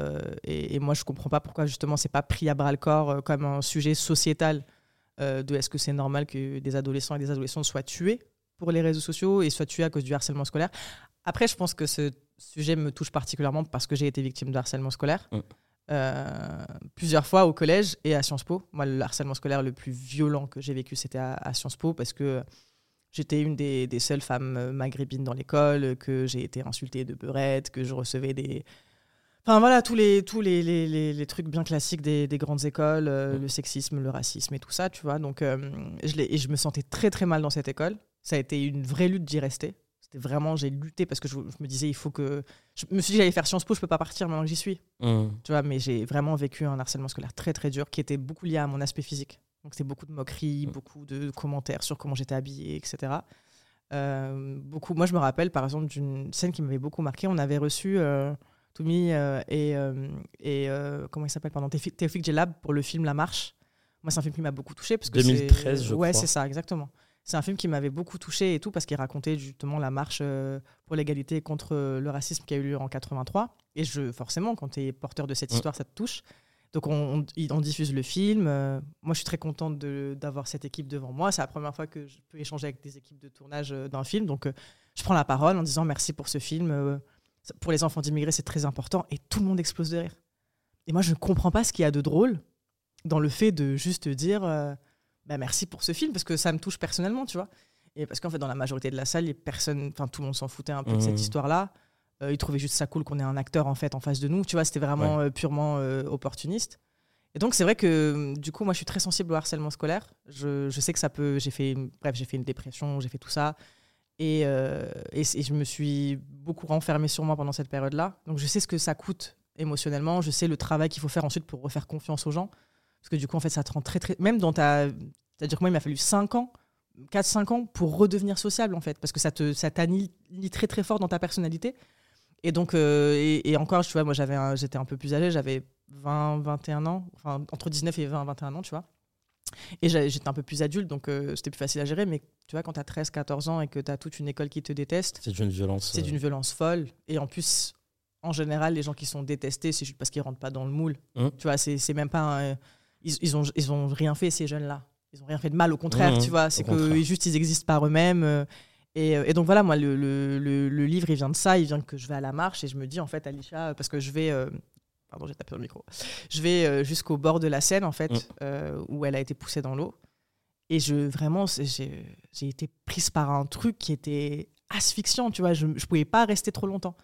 et, et moi je comprends pas pourquoi justement c'est pas pris à bras le corps comme un sujet sociétal de est-ce que c'est normal que des adolescents et des adolescentes soient tués pour les réseaux sociaux et soient tués à cause du harcèlement scolaire. Après, je pense que ce sujet me touche particulièrement parce que j'ai été victime de harcèlement scolaire. Euh, plusieurs fois au collège et à Sciences Po. Moi, le harcèlement scolaire le plus violent que j'ai vécu, c'était à, à Sciences Po parce que j'étais une des, des seules femmes euh, maghrébines dans l'école, que j'ai été insultée de beurette, que je recevais des... Enfin voilà, tous les, tous les, les, les- les trucs bien classiques des, des grandes écoles, euh, le sexisme, le racisme et tout ça, tu vois. Donc, euh, je, et je me sentais très très mal dans cette école. Ça a été une vraie lutte d'y rester. C'était vraiment, j'ai lutté parce que je, je me disais, il faut que... Je me suis dit, j'allais faire Sciences Po, je peux pas partir maintenant que j'y suis. Hum. Tu vois, mais j'ai vraiment vécu un harcèlement scolaire très très dur qui était beaucoup lié à mon aspect physique. Donc c'était beaucoup de moqueries, Mm. beaucoup de commentaires sur comment j'étais habillée, etc. Euh, beaucoup. Moi, je me rappelle par exemple d'une scène qui m'avait beaucoup marqué. On avait reçu euh, Toumi euh, et, euh, et comment il s'appelle pardon, Théophile Djellab pour le film La Marche. Moi, c'est un film qui m'a beaucoup touché parce que 2013, c'est- je Ouais, crois. c'est ça, exactement. C'est un film qui m'avait beaucoup touché et tout parce qu'il racontait justement la marche euh, pour l'égalité contre euh, le racisme qui a eu lieu en 83. Et je, forcément, quand tu es porteur de cette histoire, ça te touche. Donc on, on- il- on diffuse le film. Euh, moi, je suis très contente d'avoir cette équipe devant moi. C'est la première fois que je peux échanger avec des équipes de tournage euh, d'un film. Donc euh, je prends la parole en disant merci pour ce film. Pour les enfants d'immigrés, c'est très important. Et tout le monde explose de rire. Et moi, je ne comprends pas ce qu'il y a de drôle dans le fait de juste dire bah, merci pour ce film parce que ça me touche personnellement, tu vois. Et parce qu'en fait, dans la majorité de la salle, les personnes, enfin tout le monde s'en foutait un peu de cette histoire-là. Euh, ils trouvaient juste ça cool qu'on ait un acteur en fait en face de nous. Tu vois, c'était vraiment euh, purement euh, opportuniste. Et donc c'est vrai que du coup, moi, je suis très sensible au harcèlement scolaire. Je, je sais que ça peut. J'ai fait, bref, j'ai fait une dépression, j'ai fait tout ça. Et, et, et je me suis beaucoup renfermée sur moi pendant cette période-là. Donc je sais ce que ça coûte émotionnellement. Je sais le travail qu'il faut faire ensuite pour refaire confiance aux gens. Parce que du coup, en fait, ça te rend très, très. Même dans ta. C'est-à-dire que moi, il m'a fallu 5 ans, 4-5 ans pour redevenir sociable, en fait. Parce que ça te ça très, très fort dans ta personnalité. Et donc, euh, et, et encore, tu vois, moi, j'avais j'étais un peu plus âgée, j'avais 20, 21 ans, enfin, entre 19 et 20, 21 ans, tu vois. Et j'étais un peu plus adulte, donc euh, c'était plus facile à gérer. Mais tu vois, quand tu as 13, 14 ans et que tu as toute une école qui te déteste, C'est d'une violence. c'est euh, d'une violence folle. Et en plus, en général, les gens qui sont détestés, c'est juste parce qu'ils rentrent pas dans le moule. Hum. Tu vois, c'est c'est même pas. un- ils, ils, ont, ils ont rien fait, ces jeunes-là. Ils ont rien fait de mal, au contraire, Hum, tu vois. C'est contraire. que juste, ils existent par eux-mêmes. euh, Et, euh, et donc voilà, moi, le, le, le- le livre, il vient de ça. Il vient que je vais à la marche et je me dis, en fait, Alicia, parce que je vais. euh, Pardon, j'ai tapé dans le micro. Je vais euh, jusqu'au bord de la Seine, en fait, euh, où elle a été poussée dans l'eau. Et je, vraiment, j'ai j'ai été prise par un truc qui était asphyxiant, tu vois. Je ne pouvais pas rester trop longtemps.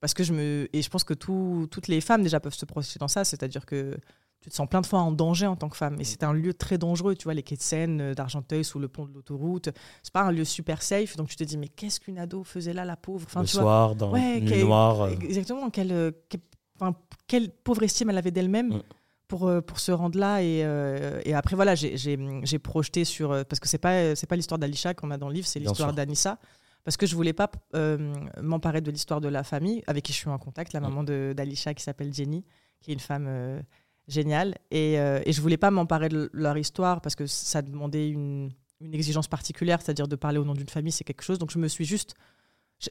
Parce que je me. Et je pense que tout- toutes les femmes déjà peuvent se projeter dans ça, c'est-à-dire que tu te sens plein de fois en danger en tant que femme. Et c'est un lieu très dangereux, tu vois, les quais de Seine, euh, d'Argenteuil, sous le pont de l'autoroute. C'est pas un lieu super safe, donc tu te dis, mais qu'est-ce qu'une ado faisait là, la pauvre? Enfin, le tu vois, soir, dans Ouais, quel- noire. euh, Exactement, quelle, euh, quelle, enfin, quelle pauvre estime elle avait d'elle-même Mm. pour, pour se rendre là. Et, euh, et après, voilà, j'ai- projeté sur. Parce que c'est pas, c'est pas l'histoire d'Alisha qu'on a dans le livre, c'est l'histoire d'Anissa. Parce que je voulais pas euh, m'emparer de l'histoire de la famille avec qui je suis en contact, la Mm. maman d'Alisha qui s'appelle Jenny, qui est une femme euh, géniale. Et, euh, et je voulais pas m'emparer de leur histoire parce que ça demandait une, une exigence particulière, c'est-à-dire de parler au nom d'une famille, c'est quelque chose. Donc je me suis juste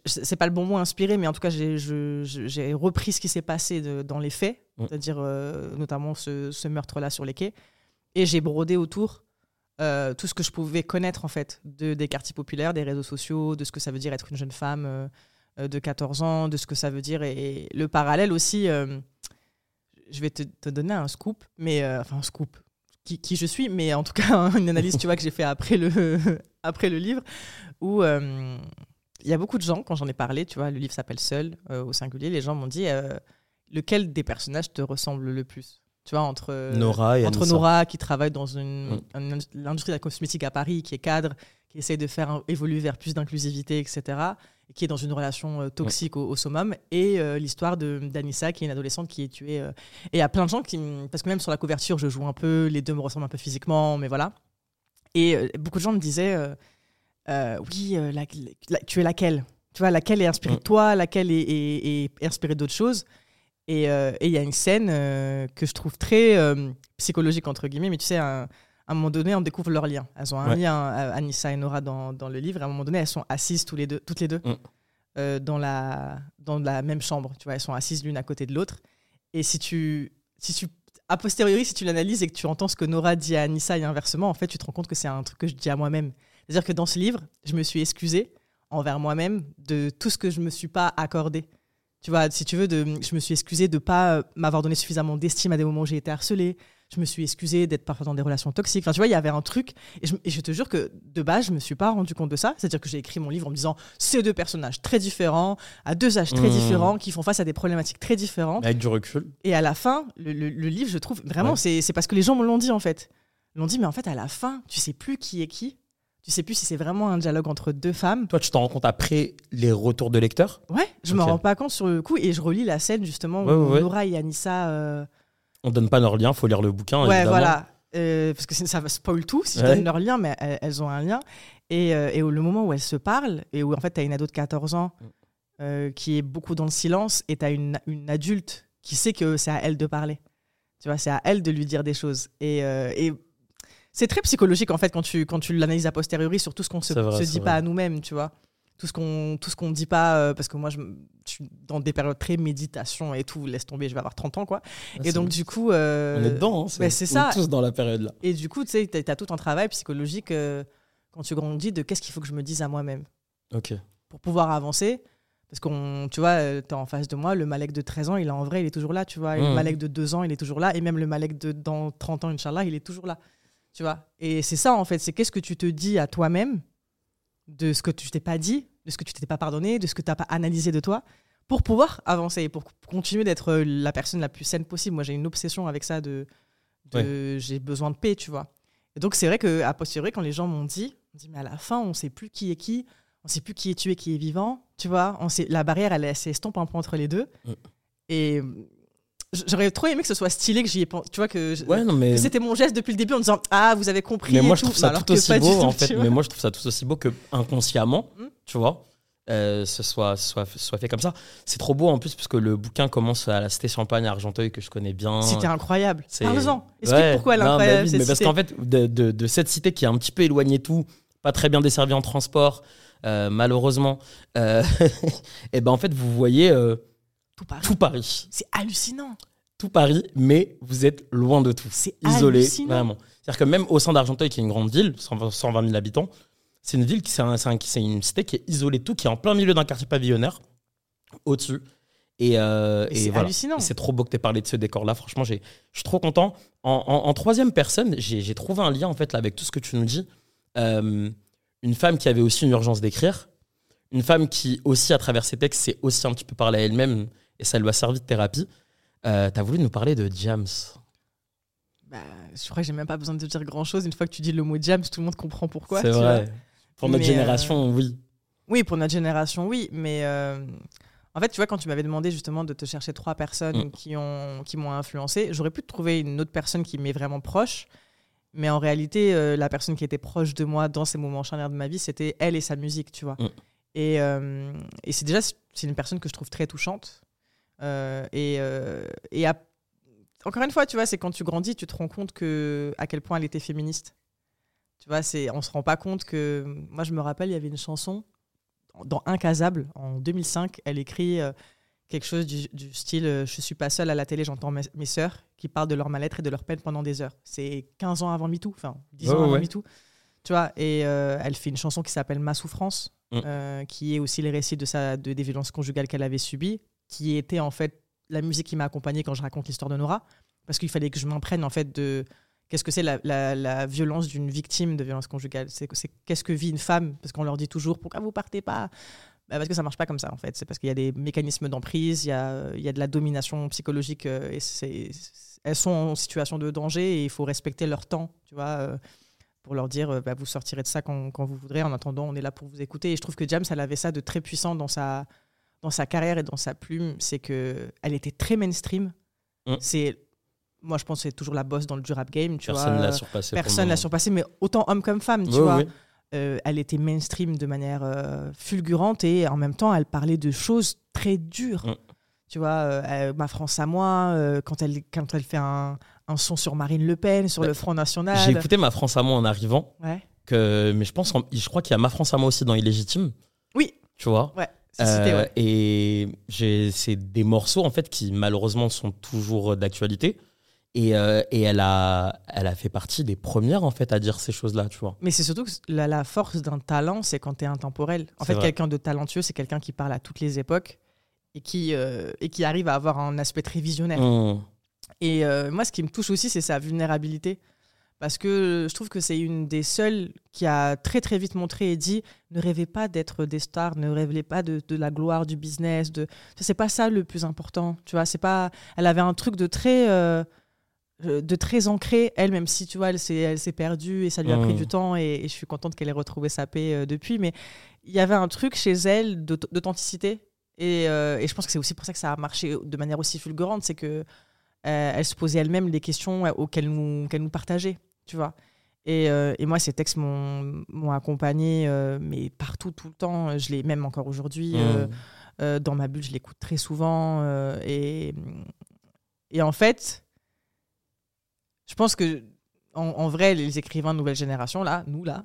c'est pas le bon mot inspiré, mais en tout cas, j'ai repris ce qui s'est passé de- dans les faits, Mm. c'est-à-dire euh, notamment ce, ce meurtre-là sur les quais, et j'ai brodé autour euh, tout ce que je pouvais connaître en fait de, des quartiers populaires, des réseaux sociaux, de ce que ça veut dire être une jeune femme euh, de 14 ans, de ce que ça veut dire, et, le parallèle aussi. Je vais te, te donner un scoop, mais euh, enfin un scoop. Qui, qui je suis, mais en tout cas [LAUGHS] une analyse tu vois que j'ai fait après le [LAUGHS] après le livre où euh, il y a beaucoup de gens, quand j'en ai parlé, tu vois, le livre s'appelle Seul, euh, au singulier, les gens m'ont dit lequel des personnages te ressemble le plus? Tu vois, entre, Nora et entre. Nora, qui travaille dans une, Mm. un- l'industrie de la cosmétique à Paris, qui est cadre, qui essaye de faire évoluer vers plus d'inclusivité, etc., et qui est dans une relation euh, toxique au, au summum, et euh, l'histoire de- d'Anissa, qui est une adolescente qui est tuée. euh, Et il y a plein de gens qui. Parce que même sur la couverture, je joue un peu, les deux me ressemblent un peu physiquement, mais voilà. Et euh, beaucoup de gens me disaient Oui, la- la- tu es laquelle? Tu vois, laquelle est inspirée de Mm. toi Laquelle est, est- est inspirée d'autres choses? Et il y a une scène que je trouve très psychologique, entre guillemets, mais tu sais, un, à un moment donné, on découvre leur lien. Elles ont un Ouais. lien, euh, Anissa et Nora, dans, dans le livre. À un moment donné, elles sont assises tous les deux, toutes les deux Mm. euh, dans, la, dans la même chambre. Tu vois, elles sont assises l'une à côté de l'autre. Et si tu, si tu, a posteriori, si tu l'analyses et que tu entends ce que Nora dit à Anissa et inversement, en fait, tu te rends compte que c'est un truc que je dis à moi-même. C'est-à-dire que dans ce livre, je me suis excusée envers moi-même de tout ce que je me suis pas accordé. Tu vois, si tu veux, de, je me suis excusée de pas euh, m'avoir donné suffisamment d'estime à des moments où j'ai été harcelée. Je me suis excusée d'être parfois dans des relations toxiques. Enfin, tu vois, il y avait un truc. Et je, et je te jure que de base, je me suis pas rendu compte de ça. C'est-à-dire que j'ai écrit mon livre en me disant ces deux personnages très différents, à deux âges très Mmh. différents, qui font face à des problématiques très différentes. Avec du recul. Et à la fin, le, le- le livre, je trouve, vraiment, Ouais. c'est parce que les gens me l'ont dit, en fait. Ils m'ont dit, mais en fait, à la fin, tu sais plus qui est qui. Tu sais plus si c'est vraiment un dialogue entre deux femmes. Toi, tu t'en rends compte après les retours de lecteurs? Ouais, je me Ok. rends pas compte sur le coup. Et je relis la scène, justement, où ouais, ouais. Nora et Anissa. euh, On donne pas leur lien, faut lire le bouquin. ouais, évidemment. voilà. Euh, parce que ça va spoil tout si je Ouais. donne leur lien, mais elles, elles ont un lien. Et, euh, et au le moment où elles se parlent, et où en fait, tu as une ado de 14 ans Mm. euh, qui est beaucoup dans le silence, et tu as une, une adulte qui sait que c'est à elle de parler. Tu vois, c'est à elle de lui dire des choses. Et, et c'est très psychologique, en fait, quand tu, quand tu l'analyses a posteriori sur tout ce qu'on se, vrai, se dit vrai. pas à nous-mêmes, tu vois. Tout ce qu'on qu'on dit pas, parce que moi, je, je suis dans des périodes très méditation et tout, laisse tomber, je vais avoir 30 ans, quoi. Ah, et c'est- donc, du coup. euh, on est dedans. Hein, bah, c'est on est tous dans la période là. et du coup, tu sais, tu as, tout un travail psychologique euh, quand tu grandis de qu'est-ce qu'il faut que je me dise à moi-même Ok. pour pouvoir avancer. Parce qu'on, tu vois, tu es en face de moi, le Malek de 13 ans, il est en vrai, il est toujours là, tu vois. Et le Mhm. Malek de 2 ans, il est toujours là. Et même le Malek de dans 30 ans, Inch'Allah, il est toujours là. Tu vois. Et c'est ça, en fait, c'est qu'est-ce que tu te dis à toi-même de ce que tu t'es pas dit, de ce que tu t'es pas pardonné, de ce que tu n'as pas analysé de toi, pour pouvoir avancer, pour continuer d'être euh, la personne la plus saine possible. Moi, j'ai une obsession avec ça de, de j'ai besoin de paix, tu vois. Et donc, c'est vrai qu'à posteriori, quand les gens m'ont dit, on dit, mais à la fin, on sait plus qui est qui, on sait plus qui est tué, qui est vivant, tu vois. On sait, la barrière, elle, elle s'estompe un peu entre les deux. Mm. Et j'aurais trop aimé que ce soit stylé, que j'y ai pensé, tu vois, que, je- Ouais, non, mais. que c'était mon geste depuis le début en disant, ah, vous avez compris. Mais et moi, je tout. trouve ça Alors tout aussi beau, tout, en [LAUGHS] fait. Mais moi, je trouve ça tout aussi beau que inconsciemment, Mm. tu vois, euh, ce soit, soit, soit fait comme ça. C'est trop beau en plus, parce que le bouquin commence à la Cité Champagne à Argenteuil, que je connais bien. C'était incroyable. C'est- Parle-en. Explique Ouais, pourquoi elle est non, incroyable. oui, cette mais parce qu'en fait, de, de- de cette cité qui est un petit peu éloignée de tout, pas très bien desservie en transport, euh, malheureusement, euh, [LAUGHS] et ben en fait, vous voyez tout Paris. tout Paris. C'est hallucinant. Tout Paris, mais vous êtes loin de tout. C'est isolé, hallucinant. vraiment. C'est-à-dire que même au sein d'Argenteuil, qui est une grande ville, 120 120 000 habitants, c'est une ville qui c'est un- un- une cité qui est isolée de tout, qui est en plein milieu d'un quartier pavillonnaire, au-dessus. Et, euh, et c'est voilà. hallucinant. C'est trop beau que tu parlé de ce décor-là. Franchement, je suis trop content. En, en- en troisième personne, j'ai trouvé un lien en fait là, avec tout ce que tu nous dis. Euh, une femme qui avait aussi une urgence d'écrire. Une femme qui aussi, à travers ses textes, s'est aussi un petit peu parlé à elle-même et ça lui a servi de thérapie. Euh, T'as voulu nous parler de James. Bah, je crois que j'ai même pas besoin de te dire grand chose. Une fois que tu dis le mot James, tout le monde comprend pourquoi. C'est vois. Pour notre Mais, génération, oui. Oui, pour notre génération, oui. Mais euh, en fait, tu vois, quand tu m'avais demandé justement de te chercher trois personnes Mm. qui ont qui m'ont influencé, j'aurais pu te trouver une autre personne qui m'est vraiment proche. Mais en réalité, euh, la personne qui était proche de moi dans ces moments charnières de ma vie, c'était elle et sa musique, tu vois. Mm. Et, euh, et c'est déjà c'est une personne que je trouve très touchante. Euh, et euh, et à- encore une fois, tu vois, c'est quand tu grandis, tu te rends compte que à quel point elle était féministe. Tu vois, c'est on se rend pas compte que moi je me rappelle, il y avait une chanson dans Incasable en 2005, elle écrit euh, quelque chose du, du style euh, Je suis pas seule à la télé, j'entends mes, mes sœurs qui parlent de leur mal-être et de leur peine pendant des heures. C'est 15 ans avant MeToo, enfin 10 Ouais, ans avant ouais. MeToo. Tu vois, et euh, elle fait une chanson qui s'appelle Ma souffrance, Mm. euh, qui est aussi les récits de, sa, de, des violences conjugales qu'elle avait subies, qui était en fait la musique qui m'a accompagnée quand je raconte l'histoire de Nora, parce qu'il fallait que je m'imprègne en fait de qu'est-ce que c'est la, la- la violence d'une victime de violence conjugale? C'est qu'est-ce que vit une femme, parce qu'on leur dit toujours pourquoi vous partez pas? Bah, parce que ça marche pas comme ça en fait. C'est parce qu'il y a des mécanismes d'emprise, il y a, il y a de la domination psychologique euh, et c'est- elles sont en situation de danger et il faut respecter leur temps, tu vois, euh, pour leur dire euh, bah, vous sortirez de ça quand, quand vous voudrez. En attendant, on est là pour vous écouter. Et je trouve que James, elle avait ça de très puissant dans sa, dans sa carrière et dans sa plume. C'est que elle était très mainstream. Mm. C'est, moi, je pense que c'est toujours la boss dans le du rap game. Tu Personne vois. l'a surpassé. pour le Personne l'a surpassé, mais autant homme comme femme, tu vois. Euh, elle était mainstream de manière euh, fulgurante et en même temps, elle parlait de choses très dures. Mm. Tu vois, euh, euh, ma France à moi, euh, quand, elle, quand elle fait un, un son sur Marine Le Pen, sur Bah, le Front National. J'ai écouté Ma France à moi en arrivant, Ouais. que, mais je pense, en- je crois qu'il y a Ma France à moi aussi dans Illégitime, Oui, tu vois? ouais. Euh. Et c'est des morceaux en fait qui malheureusement sont toujours d'actualité. Et, euh, et elle, a, elle a fait partie des premières en fait à dire ces choses-là, tu vois. Mais c'est surtout que la, la force d'un talent, c'est quand tu es intemporel. En fait, quelqu'un de talentueux, c'est quelqu'un qui parle à toutes les époques et qui, euh, et qui arrive à avoir un aspect très visionnaire. Mmh. Et euh, moi, ce qui me touche aussi, c'est sa vulnérabilité. Parce que je trouve que c'est une des seules qui a très très vite montré et dit ne rêvez pas d'être des stars, ne rêvez pas de, de la gloire du business. De... C'est pas ça le plus important. Tu vois, c'est pas. Elle avait un truc de très. Euh, de très ancré, elle, même si tu vois, elle s'est, perdue et ça lui a pris Mm. du temps et, et je suis contente qu'elle ait retrouvé sa paix euh, depuis. Mais il y avait un truc chez elle d'aut- d'authenticité et, euh, et je pense que c'est aussi pour ça que ça a marché de manière aussi fulgurante, c'est que euh, elle se posait elle-même les questions auxquelles nous, qu'elle nous partageait, tu vois. Et, et moi, ces textes m'ont, m'ont accompagné, euh, mais partout, tout le temps. Je l'ai même encore aujourd'hui. Mmh. dans ma bulle, je l'écoute très souvent. et, et en fait, je pense que en, en vrai, les écrivains de nouvelle génération, là, nous, là,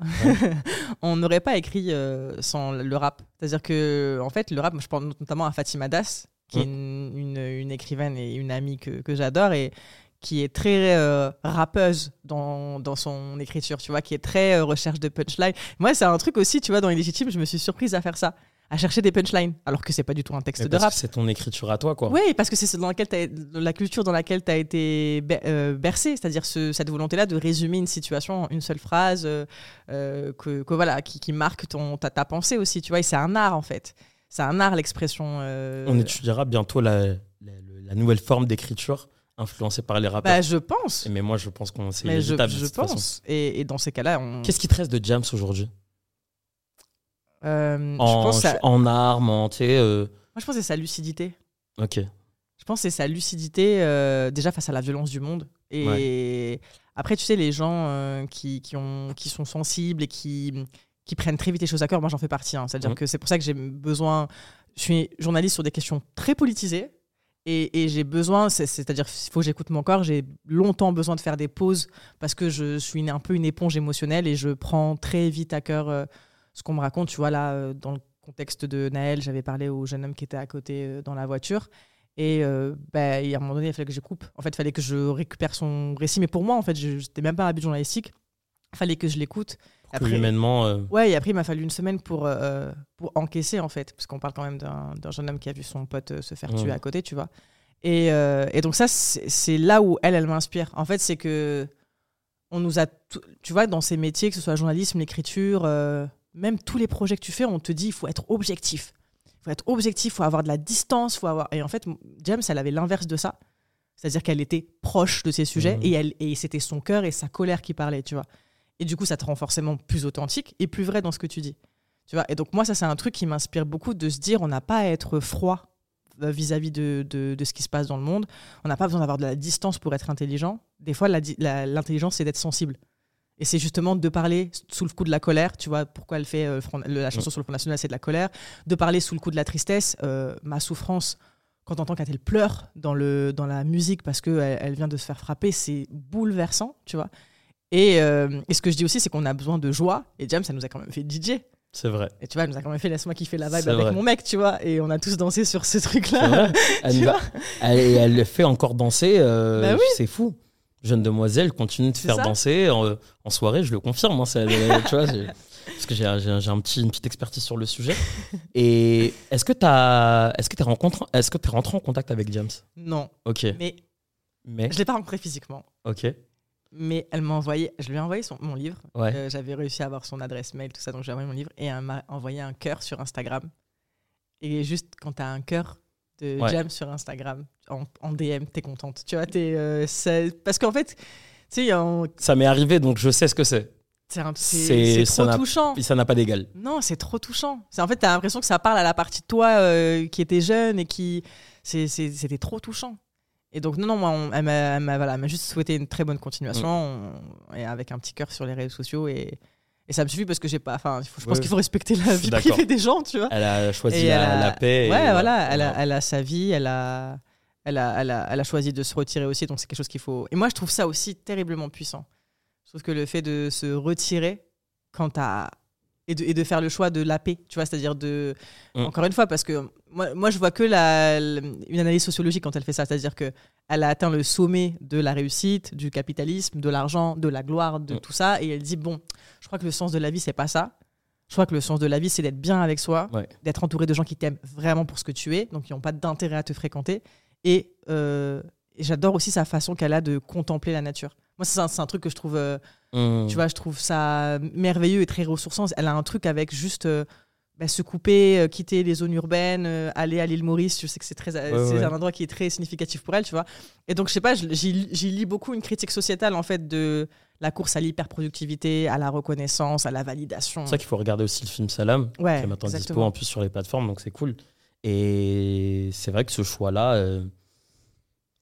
[LAUGHS] on n'aurait pas écrit euh, sans le rap. C'est-à-dire que, en fait, le rap, je pense notamment à Fatima Das, qui est une, une- une écrivaine et une amie que, que j'adore et qui est très euh, rappeuse dans, dans son écriture, tu vois, qui est très euh, recherche de punchline. Moi, c'est un truc aussi, tu vois, dans Illégitime, je me suis surprise à faire ça, à chercher des punchlines, alors que c'est pas du tout un texte Mais de parce rap. c'est ton écriture à toi, quoi. Oui, parce que c'est dans laquelle dans la culture dans laquelle tu as été euh, bercé, c'est-à-dire ce- cette volonté-là de résumer une situation en une seule phrase, euh, euh, que, que voilà, qui, qui marque ton, ta, ta pensée aussi, tu vois. Et c'est un art en fait. C'est un art l'expression. euh, On étudiera bientôt la, la, la nouvelle forme d'écriture influencée par les rappeurs. Bah, je pense. Mais moi, je pense qu'on c'est Mais je, je pense. Et, et dans ces cas-là, on. Qu'est-ce qui te reste de James aujourd'hui? Euh, je en, pense à- en armes, en. euh, Moi, je pense que c'est sa lucidité. Ok. Je pense que c'est sa lucidité euh, déjà face à la violence du monde. Et après, tu sais, les gens qui, qui, ont, qui sont sensibles et qui, qui prennent très vite les choses à cœur, moi j'en fais partie. hein. C'est-à-dire Mhm. que c'est pour ça que j'ai besoin. Je suis journaliste sur des questions très politisées. Et, et j'ai besoin, c'est- c'est-à-dire il faut que j'écoute mon corps, j'ai longtemps besoin de faire des pauses parce que je suis une- un peu une éponge émotionnelle et je prends très vite à cœur ce qu'on me raconte. Tu vois, là, euh, dans le contexte de Naël, j'avais parlé au jeune homme qui était à côté euh, dans la voiture. Et euh, bah, et à un moment donné, il fallait que je coupe. En fait, il fallait que je récupère son récit. Mais pour moi, en fait, je n'étais même pas habit journalistique. Il fallait que je l'écoute. Après- humainement. euh, Ouais, et après, il m'a fallu une semaine pour, euh, pour encaisser, en fait. Parce qu'on parle quand même d'un jeune homme qui a vu son pote se faire tuer Ouais. à côté, tu vois. Et, et donc, ça, c'est là où elle, elle m'inspire. En fait, c'est que on nous a. Tu vois, dans ces métiers, que ce soit journalisme, l'écriture, même tous les projets que tu fais, on te dit il faut être objectif. Il faut être objectif, il faut avoir de la distance. Faut avoir... Et en fait, James, elle avait l'inverse de ça. C'est-à-dire qu'elle était proche de ces sujets Mhm. et, elle, et c'était son cœur et sa colère qui parlaient, tu vois. Et du coup, ça te rend forcément plus authentique et plus vrai dans ce que tu dis. Tu vois. Et donc, moi, ça, c'est un truc qui m'inspire beaucoup de se dire on n'a pas à être froid euh, vis-à-vis de, de, de ce qui se passe dans le monde. On n'a pas besoin d'avoir de la distance pour être intelligent. Des fois, l'intelligence, c'est d'être sensible. Et c'est justement de parler sous le coup de la colère. Tu vois, pourquoi elle fait euh, Front- le- la chanson sur le Front National, c'est de la colère. De parler sous le coup de la tristesse. Euh, ma souffrance, quand on entend qu'elle pleure dans, le, dans la musique parce qu'elle elle vient de se faire frapper, c'est bouleversant, tu vois. Et, euh, et ce que je dis aussi, c'est qu'on a besoin de joie. Et James, ça nous a quand même fait DJ. C'est vrai. Et tu vois, elle nous a quand même fait Laisse-moi kiffer la vibe avec vrai. mon mec, tu vois. Et on a tous dansé sur ce truc-là. [LAUGHS] Elle, elle, elle le fait encore danser. Bah oui. C'est fou. Jeune demoiselle continue de faire danser en, en soirée, je le confirme. hein, ça, euh, [LAUGHS] tu vois, j'ai- parce que j'ai un petit, une petite expertise sur le sujet. [LAUGHS] Et est-ce que tu est-ce que tu es, est-ce que es rentré en contact avec James? Non, Ok. mais Mais, je l'ai pas rencontré physiquement. ok. Mais elle m'a envoyé, je lui ai envoyé son, mon livre. Ouais. Euh, J'avais réussi à avoir son adresse mail, tout ça, donc j'ai envoyé mon livre. Et elle m'a envoyé un cœur sur Instagram. Et juste quand tu as un cœur de Ouais. James sur Instagram, en, en DM, t'es contente. Tu vois, t'es, euh, parce qu'en fait, tu sais, Ça m'est arrivé, donc je sais ce que c'est. c'est trop touchant. Et ça n'a pas d'égal. Non, c'est trop touchant. En fait, t'as l'impression que ça parle à la partie de toi euh, qui était jeune et qui, c'était trop touchant. Et donc non, non, moi, on- elle m'a, voilà, juste souhaité une très bonne continuation on- et avec un petit cœur sur les réseaux sociaux et, et ça me suffit parce que j'ai pas, enfin, je pense Ouais. qu'il faut respecter la vie privée des gens, tu vois. Elle a choisi la, elle a- la paix. et Ouais, voilà, elle a, elle a sa vie, elle a, elle a, elle a, elle a choisi de se retirer aussi, donc c'est quelque chose qu'il faut. Et moi, je trouve ça aussi terriblement puissant. Je trouve que le fait de se retirer quand t'as et de, et de faire le choix de la paix, tu vois, c'est-à-dire de Mm. encore une fois parce que moi, moi je vois que la, la- une analyse sociologique quand elle fait ça, c'est-à-dire que elle a atteint le sommet de la réussite, du capitalisme, de l'argent, de la gloire, de Mm. tout ça, et elle dit bon, je crois que le sens de la vie c'est pas ça. Je crois que le sens de la vie c'est d'être bien avec soi, Ouais. d'être entouré de gens qui t'aiment vraiment pour ce que tu es, donc qui n'ont pas d'intérêt à te fréquenter. Et, euh, et j'adore aussi sa façon qu'elle a de contempler la nature. Moi, c'est un, truc que je trouve, euh, Mmh. tu vois, je trouve ça merveilleux et très ressourçant. Elle a un truc avec juste euh, bah, se couper, euh, quitter les zones urbaines, euh, aller à l'île Maurice. Je sais que c'est très, c'est ouais. un endroit qui est très significatif pour elle, tu vois. Et donc, je sais pas, j'y lis beaucoup une critique sociétale en fait de la course à l'hyperproductivité, à la reconnaissance, à la validation. C'est ça qu'il faut regarder aussi le film Salam, Ouais, qui est maintenant dispo en plus sur les plateformes, donc c'est cool. Et c'est vrai que ce choix-là, euh,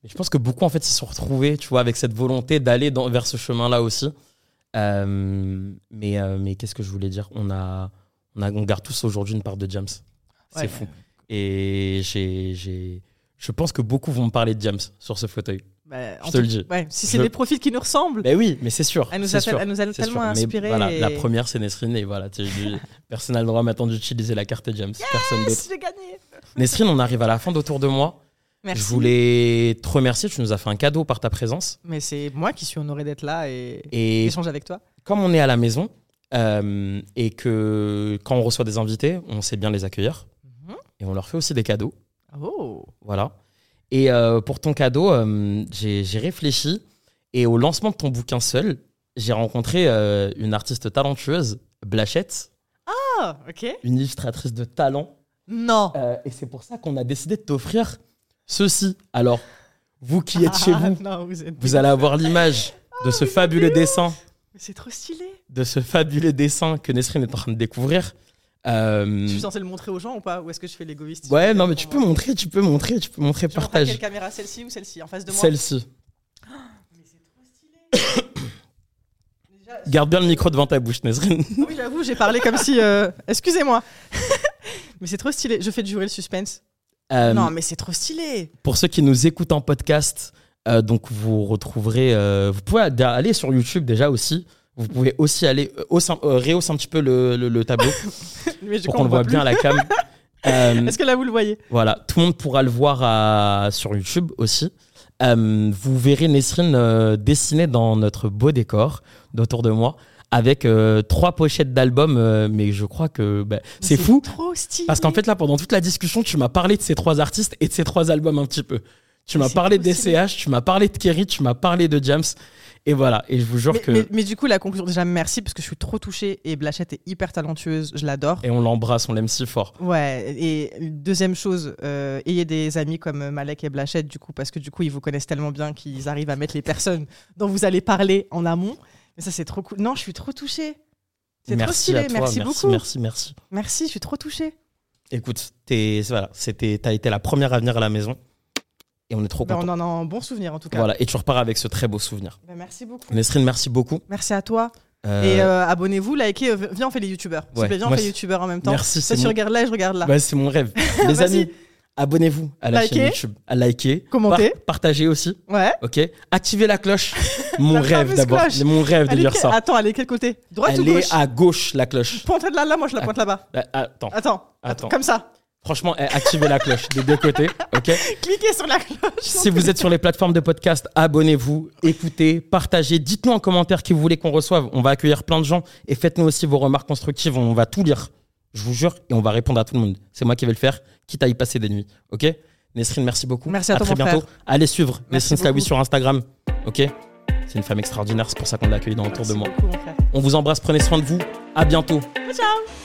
je pense que beaucoup en fait s'y sont retrouvés, tu vois, avec cette volonté d'aller vers ce chemin-là aussi. Euh, mais euh, mais qu'est-ce que je voulais dire? On a, on a, on garde tous aujourd'hui une part de James. C'est Ouais. fou. Et j'ai, je pense que beaucoup vont me parler de James sur ce fauteuil. Bah, Je te le dis. Ouais, si c'est Je- des profils qui nous ressemblent, Mais oui, mais c'est sûr. elle nous a, sûr. elle nous a C'est tellement inspirés. voilà, et- La première, c'est Nesrine. Et voilà, personne n'a le droit maintenant d'utiliser la carte James. Personne d'autre. Yes, j'ai gagné. Nesrine, on arrive à la fin d'Autour de moi. Merci. Je voulais te remercier. Tu nous as fait un cadeau par ta présence. Mais c'est moi qui suis honoré d'être là et Et avec toi. comme on est à la maison euh, et que quand on reçoit des invités, on sait bien les accueillir. Mhm. Et on leur fait aussi des cadeaux. Oh. Voilà. Et euh, pour ton cadeau, euh, j'ai réfléchi. Et au lancement de ton bouquin seul, j'ai rencontré une artiste talentueuse, Blachette, Ah, ok. une illustratrice de talent. Non. Et c'est pour ça qu'on a décidé de t'offrir ceci. Alors, vous qui êtes chez Ah, vous, non, vous êtes. vous allez avoir l'image de ce fabuleux dessin, C'est trop stylé. de ce fabuleux dessin que Nesrine est en train de découvrir. Euh, Je suis censé le montrer aux gens ou pas? Ou est-ce que je fais l'égoïste? Ouais, non, mais tu peux montrer, tu peux montrer, tu peux montrer, montres à quelle partage. caméra Celle-ci ou celle-ci En face de moi? Celle-ci. [GASPS] Mais c'est trop stylé. [COUGHS] Déjà, Garde bien le micro devant ta bouche, Nesrine. Ah oui, j'avoue, j'ai parlé comme si. euh, [LAUGHS] Excusez-moi. [LAUGHS] mais c'est trop stylé. Je fais durer le suspense. Euh, Non, mais c'est trop stylé. Pour ceux qui nous écoutent en podcast, euh, donc vous retrouverez. euh, vous pouvez aller sur YouTube déjà aussi. Vous pouvez aussi aller euh, hausse un- euh, petit peu le, le- le tableau [LAUGHS] Mais pour qu'on on le voit plus. bien à la cam. [LAUGHS] Est-ce que là, vous le voyez? voilà, tout le monde pourra le voir à- sur YouTube aussi. Vous verrez Nesrine dessiner dans notre beau décor d'autour de moi avec euh, trois pochettes d'albums. euh, mais je crois que bah, c'est fou. Trop stylé. Parce qu'en fait, là, pendant toute la discussion, tu m'as parlé de ces trois artistes et de ces trois albums un petit peu. Tu m'as parlé stylé. d'SCH, tu m'as parlé de Kerry, tu m'as parlé de James. Et voilà. Et je vous jure mais, que. mais- mais du coup, la conclusion, déjà merci parce que je suis trop touchée et Blachette est hyper talentueuse, je l'adore. Et on l'embrasse, on l'aime si fort. Ouais, et deuxième chose, euh, ayez des amis comme Malek et Blachette, du coup, parce que du coup, ils vous connaissent tellement bien qu'ils arrivent à mettre les personnes dont vous allez parler en amont. Mais ça, c'est trop cool. Non, je suis trop touchée. C'est trop stylé. à toi. merci, merci, beaucoup. merci, merci. Merci, je suis trop touchée. Écoute, t'es, voilà, c'était, t'as été la première à venir à la maison. Et on est trop Ben, content. on en a un bon souvenir en tout cas. Voilà. Et tu repars avec ce très beau souvenir. Ben, merci beaucoup. Nesrine, merci beaucoup. Merci à toi. Euh, Et euh, abonnez-vous, likez. euh, Viens, on fait les youtubeurs. S'il vous Ouais, plaît, viens, on moi, fait youtubeurs en même temps. Merci, Toi, c'est tu mon- regardes là, je regarde là. Ouais, c'est mon rêve. [LAUGHS] Les amis, abonnez-vous à la Likez. chaîne YouTube, à liker, Commentez. par- partagez aussi. Ouais. Ok, activez la cloche. [LAUGHS] Mon La rêve d'abord. mon rêve de Elle dire que- ça. Attends, elle est quel côté? Droite ou Elle gauche? est à gauche la cloche. Pointe là, là, moi je la pointe là-bas. Euh, Attends, Attends, Attends. comme ça. Franchement, eh, activez la cloche des deux côtés. Ok. Cliquez sur la cloche. Si vous êtes sur les plateformes de podcast, abonnez-vous, écoutez, partagez, dites-nous en commentaire qui vous voulez qu'on reçoive. On va accueillir plein de gens et faites-nous aussi vos remarques constructives. On va tout lire, je vous jure, et on va répondre à tout le monde. C'est moi qui vais le faire, quitte à y passer des nuits. Ok Nesrine, merci beaucoup. Merci à toi, très bientôt. frère. Allez suivre Nesrine beaucoup. sur Instagram. Ok C'est une femme extraordinaire, c'est pour ça qu'on l'a accueillie dans Autour de Merci moi. beaucoup. On vous embrasse, prenez soin de vous. À bientôt. Ciao.